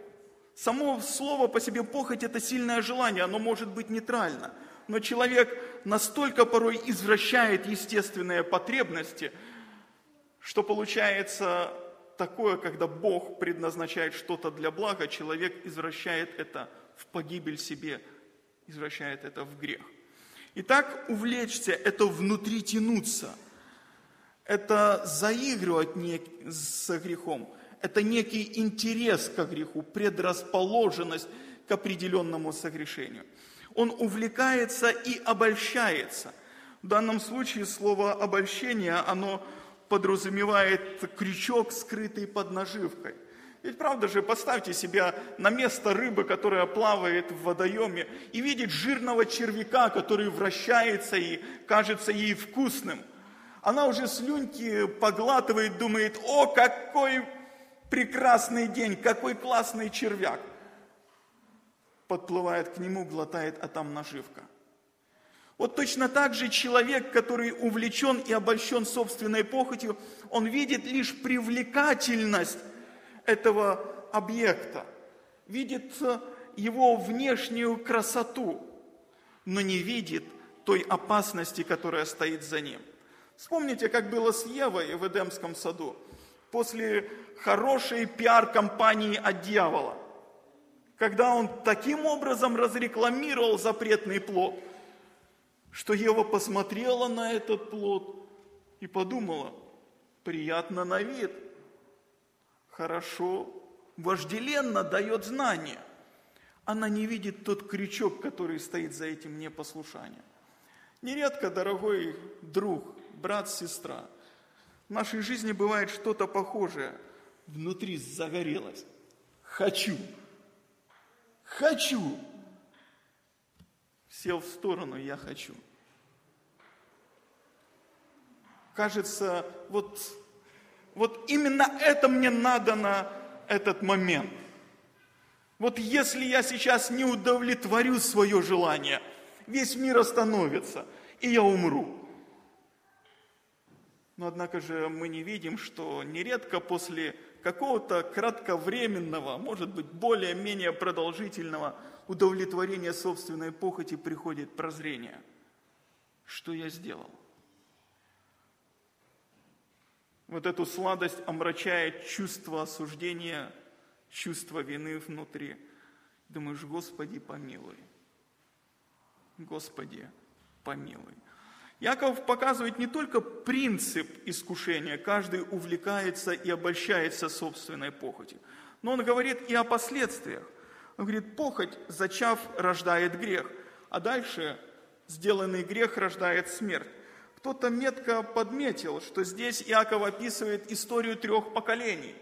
Само слово по себе похоть – это сильное желание, оно может быть нейтрально. Но человек настолько порой извращает естественные потребности, что получается такое, когда Бог предназначает что-то для блага, человек извращает это в погибель себе, извращает это в грех. Итак, увлечься – это внутри тянуться, это заигрывать не с грехом – это некий интерес к греху, предрасположенность к определенному согрешению. Он увлекается и обольщается. В данном случае слово «обольщение», оно подразумевает крючок, скрытый под наживкой. Ведь правда же, поставьте себя на место рыбы, которая плавает в водоеме, и видит жирного червяка, который вращается и кажется ей вкусным. Она уже слюньки поглатывает, думает, о, какой прекрасный день, какой классный червяк. Подплывает к нему, глотает, а там наживка. Вот точно так же человек, который увлечен и обольщен собственной похотью, он видит лишь привлекательность этого объекта, видит его внешнюю красоту, но не видит той опасности, которая стоит за ним. Вспомните, как было с Евой в Эдемском саду после хорошей пиар-компании от дьявола, когда он таким образом разрекламировал запретный плод, что Ева посмотрела на этот плод и подумала, приятно на вид, хорошо, вожделенно дает знания. Она не видит тот крючок, который стоит за этим непослушанием. Нередко, дорогой друг, брат, сестра – в нашей жизни бывает что-то похожее. Внутри загорелось. Хочу. Хочу. Сел в сторону, я хочу. Кажется, вот, вот именно это мне надо на этот момент. Вот если я сейчас не удовлетворю свое желание, весь мир остановится, и я умру. Но однако же мы не видим, что нередко после какого-то кратковременного, может быть, более-менее продолжительного удовлетворения собственной похоти приходит прозрение. Что я сделал? Вот эту сладость омрачает чувство осуждения, чувство вины внутри. Думаешь, Господи, помилуй. Господи, помилуй. Яков показывает не только принцип искушения, каждый увлекается и обольщается собственной похотью, но он говорит и о последствиях. Он говорит, похоть, зачав, рождает грех, а дальше сделанный грех рождает смерть. Кто-то метко подметил, что здесь Иаков описывает историю трех поколений.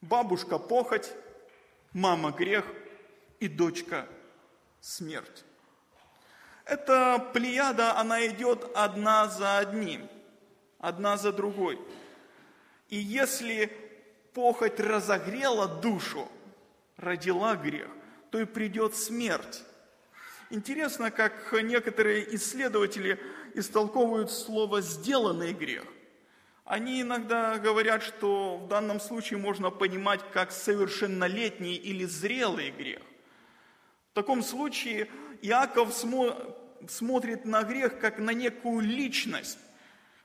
Бабушка – похоть, мама – грех и дочка – смерть. Эта плеяда, она идет одна за одним, одна за другой. И если похоть разогрела душу, родила грех, то и придет смерть. Интересно, как некоторые исследователи истолковывают слово «сделанный грех». Они иногда говорят, что в данном случае можно понимать как совершеннолетний или зрелый грех. В таком случае Иаков смо- смотрит на грех как на некую личность.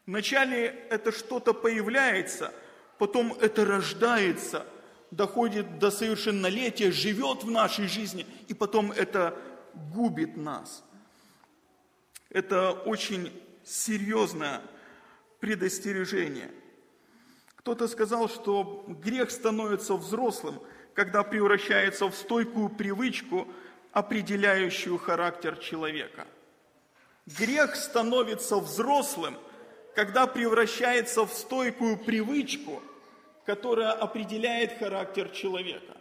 Вначале это что-то появляется, потом это рождается, доходит до совершеннолетия, живет в нашей жизни, и потом это губит нас. Это очень серьезное предостережение. Кто-то сказал, что грех становится взрослым, когда превращается в стойкую привычку, определяющую характер человека. Грех становится взрослым, когда превращается в стойкую привычку, которая определяет характер человека.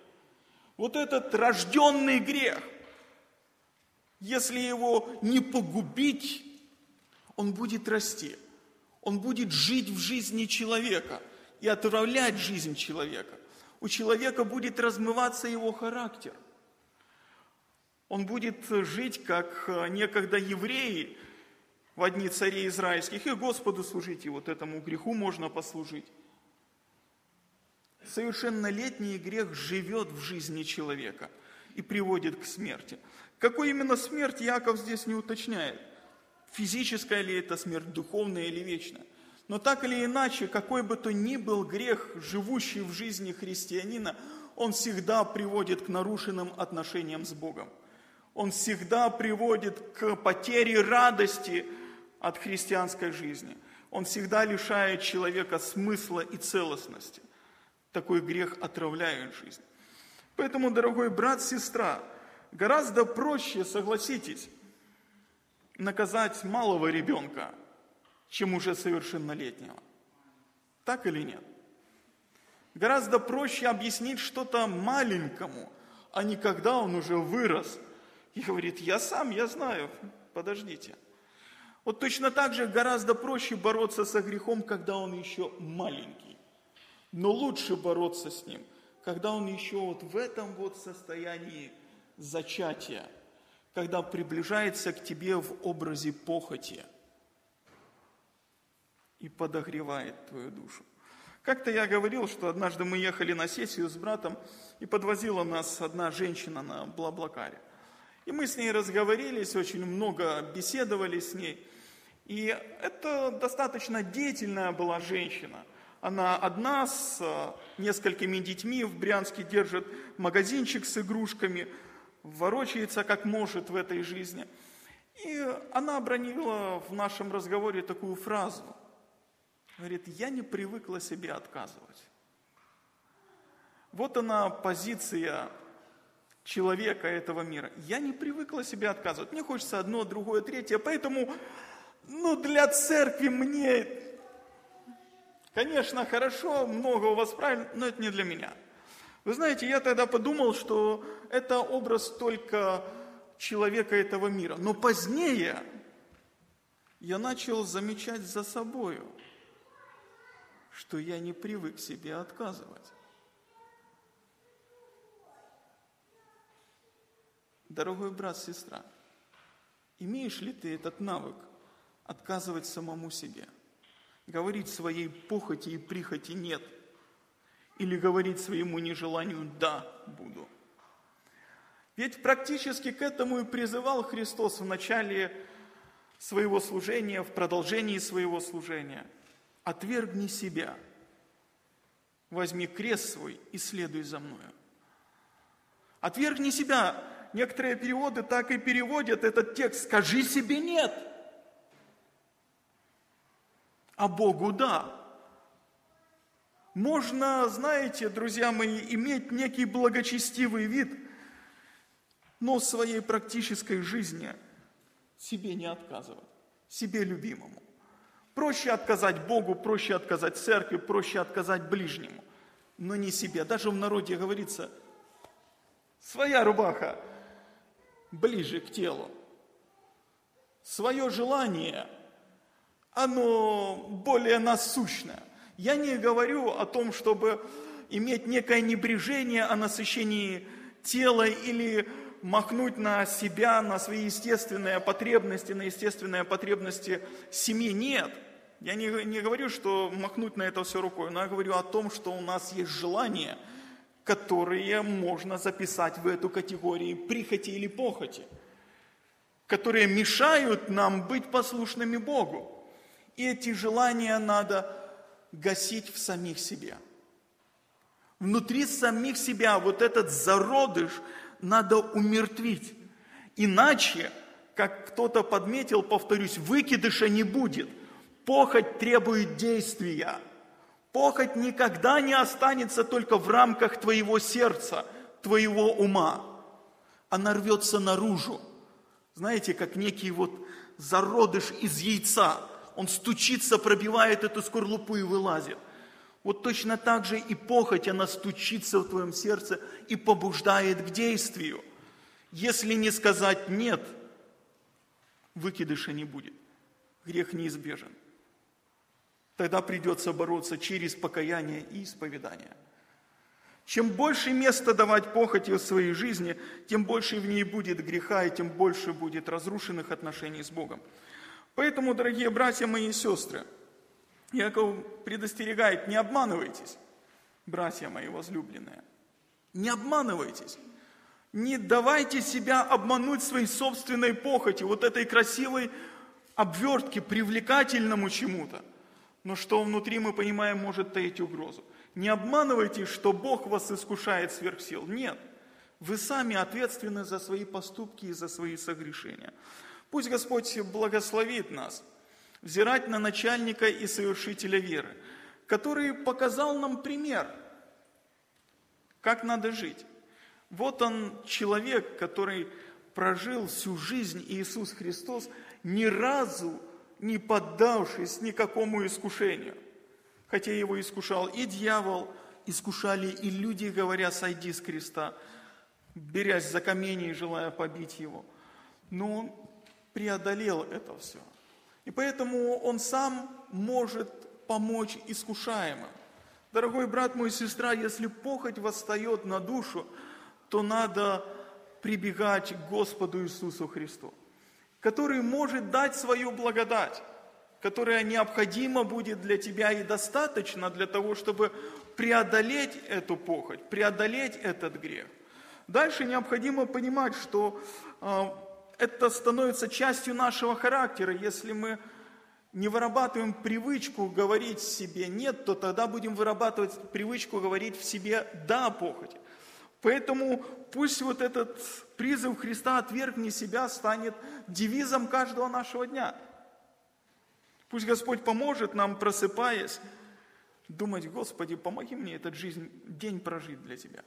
Вот этот рожденный грех, если его не погубить, он будет расти. Он будет жить в жизни человека и отравлять жизнь человека. У человека будет размываться его характер. Он будет жить, как некогда евреи в одни царей израильских, и Господу служить, и вот этому греху можно послужить. Совершеннолетний грех живет в жизни человека и приводит к смерти. Какой именно смерть Яков здесь не уточняет. Физическая ли это смерть, духовная или вечная. Но так или иначе, какой бы то ни был грех, живущий в жизни христианина, он всегда приводит к нарушенным отношениям с Богом. Он всегда приводит к потере радости от христианской жизни. Он всегда лишает человека смысла и целостности. Такой грех отравляет жизнь. Поэтому, дорогой брат, сестра, гораздо проще, согласитесь, наказать малого ребенка, чем уже совершеннолетнего. Так или нет? Гораздо проще объяснить что-то маленькому, а не когда он уже вырос и говорит, я сам, я знаю, подождите. Вот точно так же гораздо проще бороться со грехом, когда он еще маленький. Но лучше бороться с ним, когда он еще вот в этом вот состоянии зачатия, когда приближается к тебе в образе похоти и подогревает твою душу. Как-то я говорил, что однажды мы ехали на сессию с братом, и подвозила нас одна женщина на Блаблакаре. И мы с ней разговорились, очень много беседовали с ней. И это достаточно деятельная была женщина. Она одна с э, несколькими детьми в Брянске держит магазинчик с игрушками, ворочается как может в этой жизни. И она обронила в нашем разговоре такую фразу. Говорит, я не привыкла себе отказывать. Вот она позиция человека этого мира. Я не привыкла себе отказывать. Мне хочется одно, другое, третье. Поэтому, ну, для церкви мне, конечно, хорошо, много у вас правильно, но это не для меня. Вы знаете, я тогда подумал, что это образ только человека этого мира. Но позднее я начал замечать за собою, что я не привык себе отказывать. Дорогой брат, сестра, имеешь ли ты этот навык отказывать самому себе? Говорить своей похоти и прихоти «нет» или говорить своему нежеланию «да, буду». Ведь практически к этому и призывал Христос в начале своего служения, в продолжении своего служения. Отвергни себя, возьми крест свой и следуй за мною. Отвергни себя. Некоторые переводы так и переводят этот текст. Скажи себе нет. А Богу да. Можно, знаете, друзья мои, иметь некий благочестивый вид, но своей практической жизни себе не отказывать, себе любимому. Проще отказать Богу, проще отказать церкви, проще отказать ближнему, но не себе. Даже в народе говорится, своя рубаха ближе к телу. Свое желание, оно более насущное. Я не говорю о том, чтобы иметь некое небрежение о насыщении тела или махнуть на себя, на свои естественные потребности, на естественные потребности семьи. Нет. Я не, не говорю, что махнуть на это все рукой, но я говорю о том, что у нас есть желания, которые можно записать в эту категорию прихоти или похоти, которые мешают нам быть послушными Богу. И эти желания надо гасить в самих себе. Внутри самих себя вот этот зародыш надо умертвить. Иначе, как кто-то подметил, повторюсь, выкидыша не будет. Похоть требует действия. Похоть никогда не останется только в рамках твоего сердца, твоего ума. Она рвется наружу. Знаете, как некий вот зародыш из яйца – он стучится, пробивает эту скорлупу и вылазит. Вот точно так же и похоть, она стучится в твоем сердце и побуждает к действию. Если не сказать «нет», выкидыша не будет. Грех неизбежен. Тогда придется бороться через покаяние и исповедание. Чем больше места давать похоти в своей жизни, тем больше в ней будет греха, и тем больше будет разрушенных отношений с Богом. Поэтому, дорогие братья мои и сестры, Яков предостерегает, не обманывайтесь, братья мои возлюбленные. Не обманывайтесь. Не давайте себя обмануть своей собственной похоти, вот этой красивой обвертке, привлекательному чему-то. Но что внутри, мы понимаем, может таить угрозу. Не обманывайте, что Бог вас искушает сверх сил. Нет. Вы сами ответственны за свои поступки и за свои согрешения. Пусть Господь благословит нас взирать на начальника и совершителя веры, который показал нам пример, как надо жить. Вот он человек, который прожил всю жизнь Иисус Христос, ни разу не поддавшись никакому искушению. Хотя его искушал и дьявол, искушали и люди, говоря, сойди с креста, берясь за камни и желая побить его. Но он преодолел это все. И поэтому он сам может помочь искушаемым. Дорогой брат мой, сестра, если похоть восстает на душу, то надо прибегать к Господу Иисусу Христу, который может дать свою благодать, которая необходима будет для тебя и достаточно для того, чтобы преодолеть эту похоть, преодолеть этот грех. Дальше необходимо понимать, что а, это становится частью нашего характера. Если мы не вырабатываем привычку говорить себе «нет», то тогда будем вырабатывать привычку говорить в себе «да» похоти. Поэтому пусть вот этот призыв Христа «отвергни себя» станет девизом каждого нашего дня. Пусть Господь поможет нам, просыпаясь, думать, Господи, помоги мне этот жизнь, день прожить для Тебя.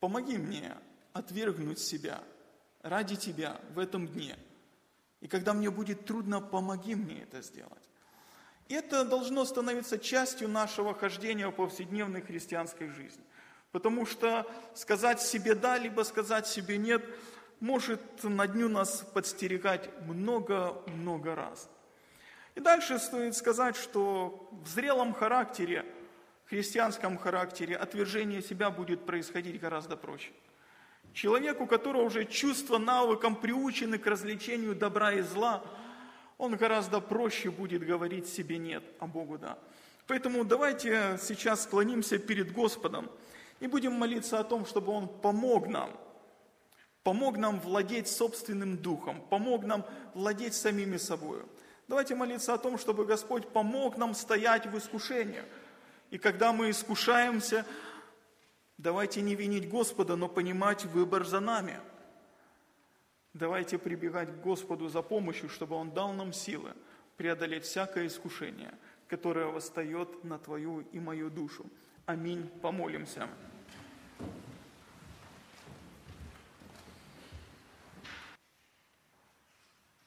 Помоги мне отвергнуть себя – ради Тебя в этом дне. И когда мне будет трудно, помоги мне это сделать. Это должно становиться частью нашего хождения в повседневной христианской жизни. Потому что сказать себе «да», либо сказать себе «нет» может на дню нас подстерегать много-много раз. И дальше стоит сказать, что в зрелом характере, христианском характере отвержение себя будет происходить гораздо проще – Человек, у которого уже чувства навыком приучены к развлечению добра и зла, он гораздо проще будет говорить себе «нет», а Богу «да». Поэтому давайте сейчас склонимся перед Господом и будем молиться о том, чтобы Он помог нам Помог нам владеть собственным духом, помог нам владеть самими собой. Давайте молиться о том, чтобы Господь помог нам стоять в искушениях. И когда мы искушаемся, давайте не винить Господа, но понимать выбор за нами. Давайте прибегать к Господу за помощью, чтобы Он дал нам силы преодолеть всякое искушение, которое восстает на твою и мою душу. Аминь. Помолимся.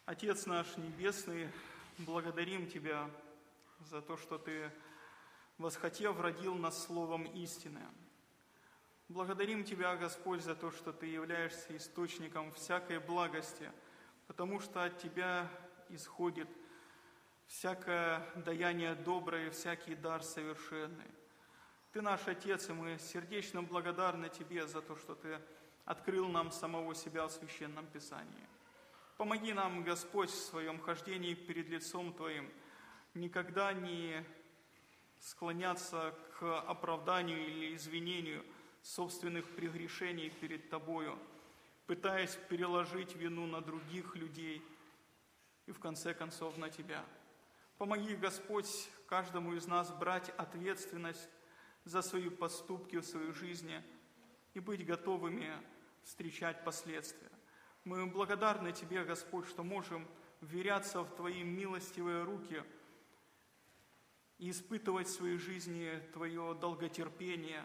Отец наш Небесный, благодарим Тебя за то, что Ты, восхотев, родил нас словом истины. Благодарим Тебя, Господь, за то, что Ты являешься источником всякой благости, потому что от Тебя исходит всякое даяние доброе, всякий дар совершенный. Ты наш Отец, и мы сердечно благодарны Тебе за то, что Ты открыл нам самого себя в Священном Писании. Помоги нам, Господь, в своем хождении перед лицом Твоим никогда не склоняться к оправданию или извинению собственных прегрешений перед Тобою, пытаясь переложить вину на других людей и в конце концов на Тебя. Помоги, Господь, каждому из нас брать ответственность за свои поступки в своей жизни и быть готовыми встречать последствия. Мы благодарны Тебе, Господь, что можем вверяться в Твои милостивые руки и испытывать в своей жизни Твое долготерпение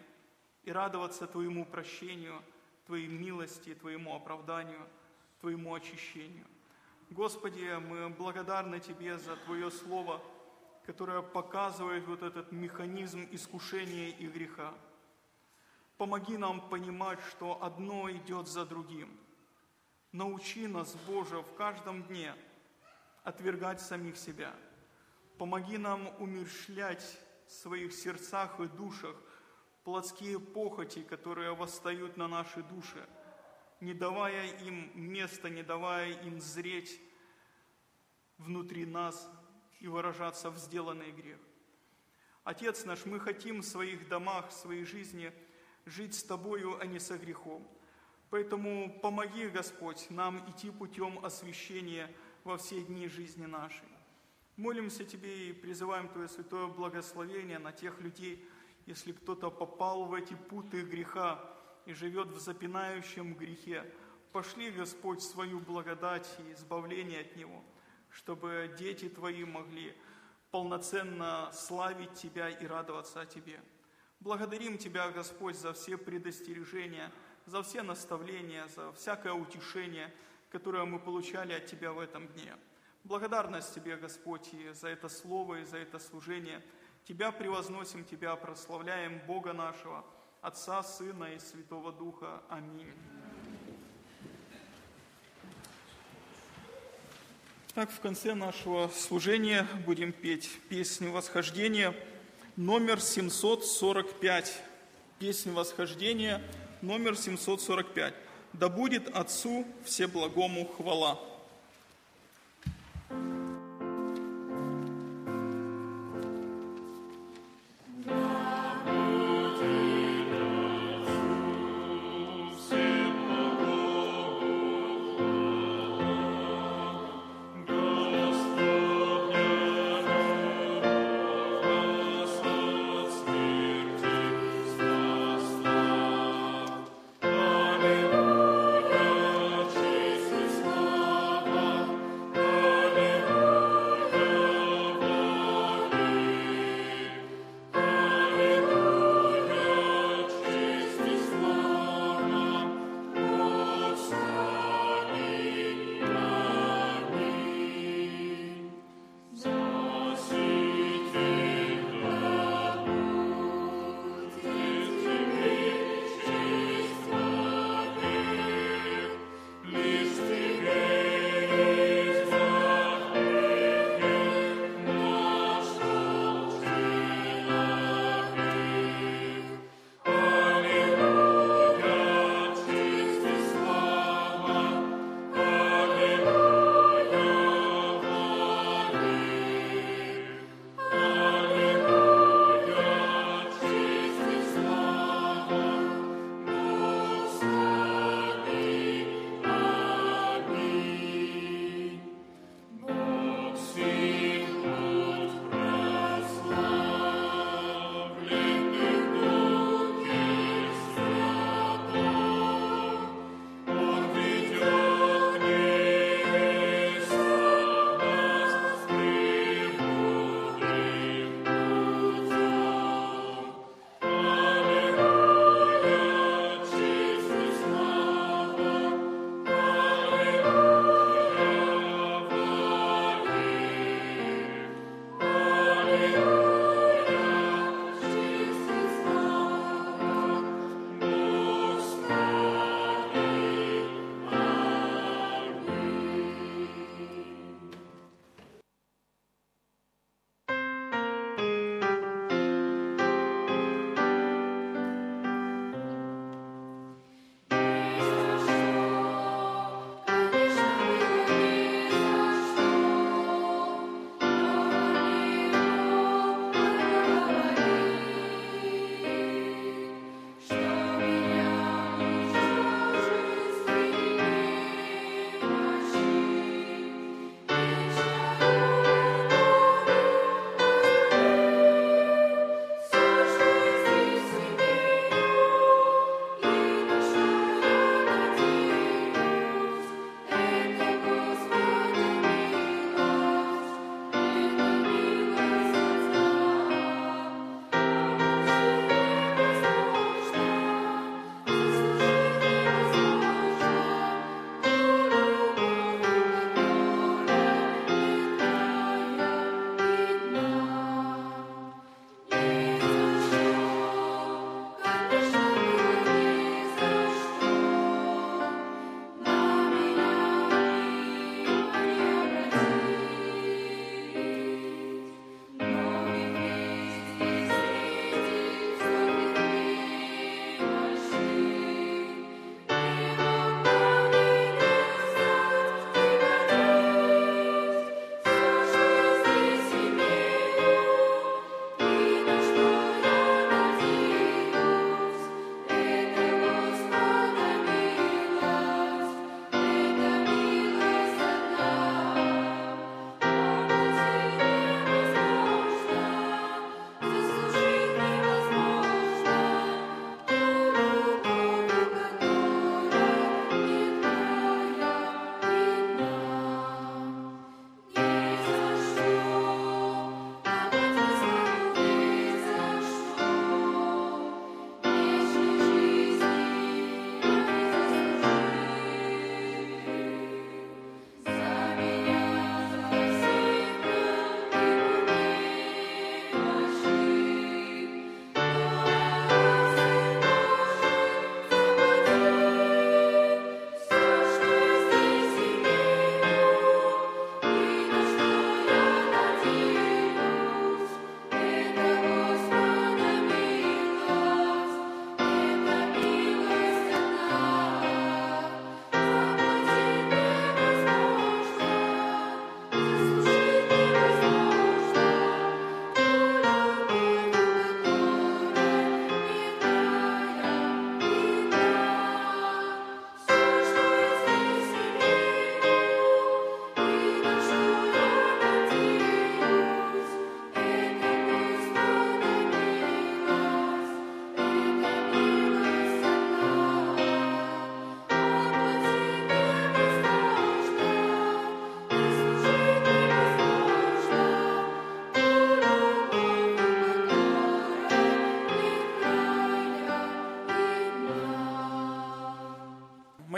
и радоваться Твоему прощению, Твоей милости, Твоему оправданию, Твоему очищению. Господи, мы благодарны Тебе за Твое Слово, которое показывает вот этот механизм искушения и греха. Помоги нам понимать, что одно идет за другим – Научи нас, Боже, в каждом дне отвергать самих себя. Помоги нам умершлять в своих сердцах и душах плотские похоти, которые восстают на наши души, не давая им места, не давая им зреть внутри нас и выражаться в сделанный грех. Отец наш, мы хотим в своих домах, в своей жизни жить с Тобою, а не со грехом – Поэтому помоги, Господь, нам идти путем освящения во все дни жизни нашей. Молимся Тебе и призываем Твое святое благословение на тех людей, если кто-то попал в эти путы греха и живет в запинающем грехе. Пошли, Господь, свою благодать и избавление от него, чтобы дети Твои могли полноценно славить Тебя и радоваться о Тебе. Благодарим Тебя, Господь, за все предостережения – за все наставления, за всякое утешение, которое мы получали от Тебя в этом дне. Благодарность Тебе, Господь, и за это слово, и за это служение. Тебя превозносим, Тебя прославляем, Бога нашего, Отца, Сына и Святого Духа. Аминь. Так, в конце нашего служения будем петь песню восхождения номер 745. Песнь восхождения – номер 745. «Да будет Отцу Всеблагому хвала».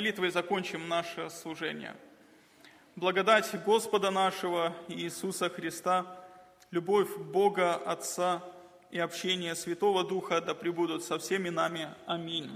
Молитвой закончим наше служение. Благодать Господа нашего Иисуса Христа, любовь Бога Отца и общение Святого Духа да пребудут со всеми нами. Аминь.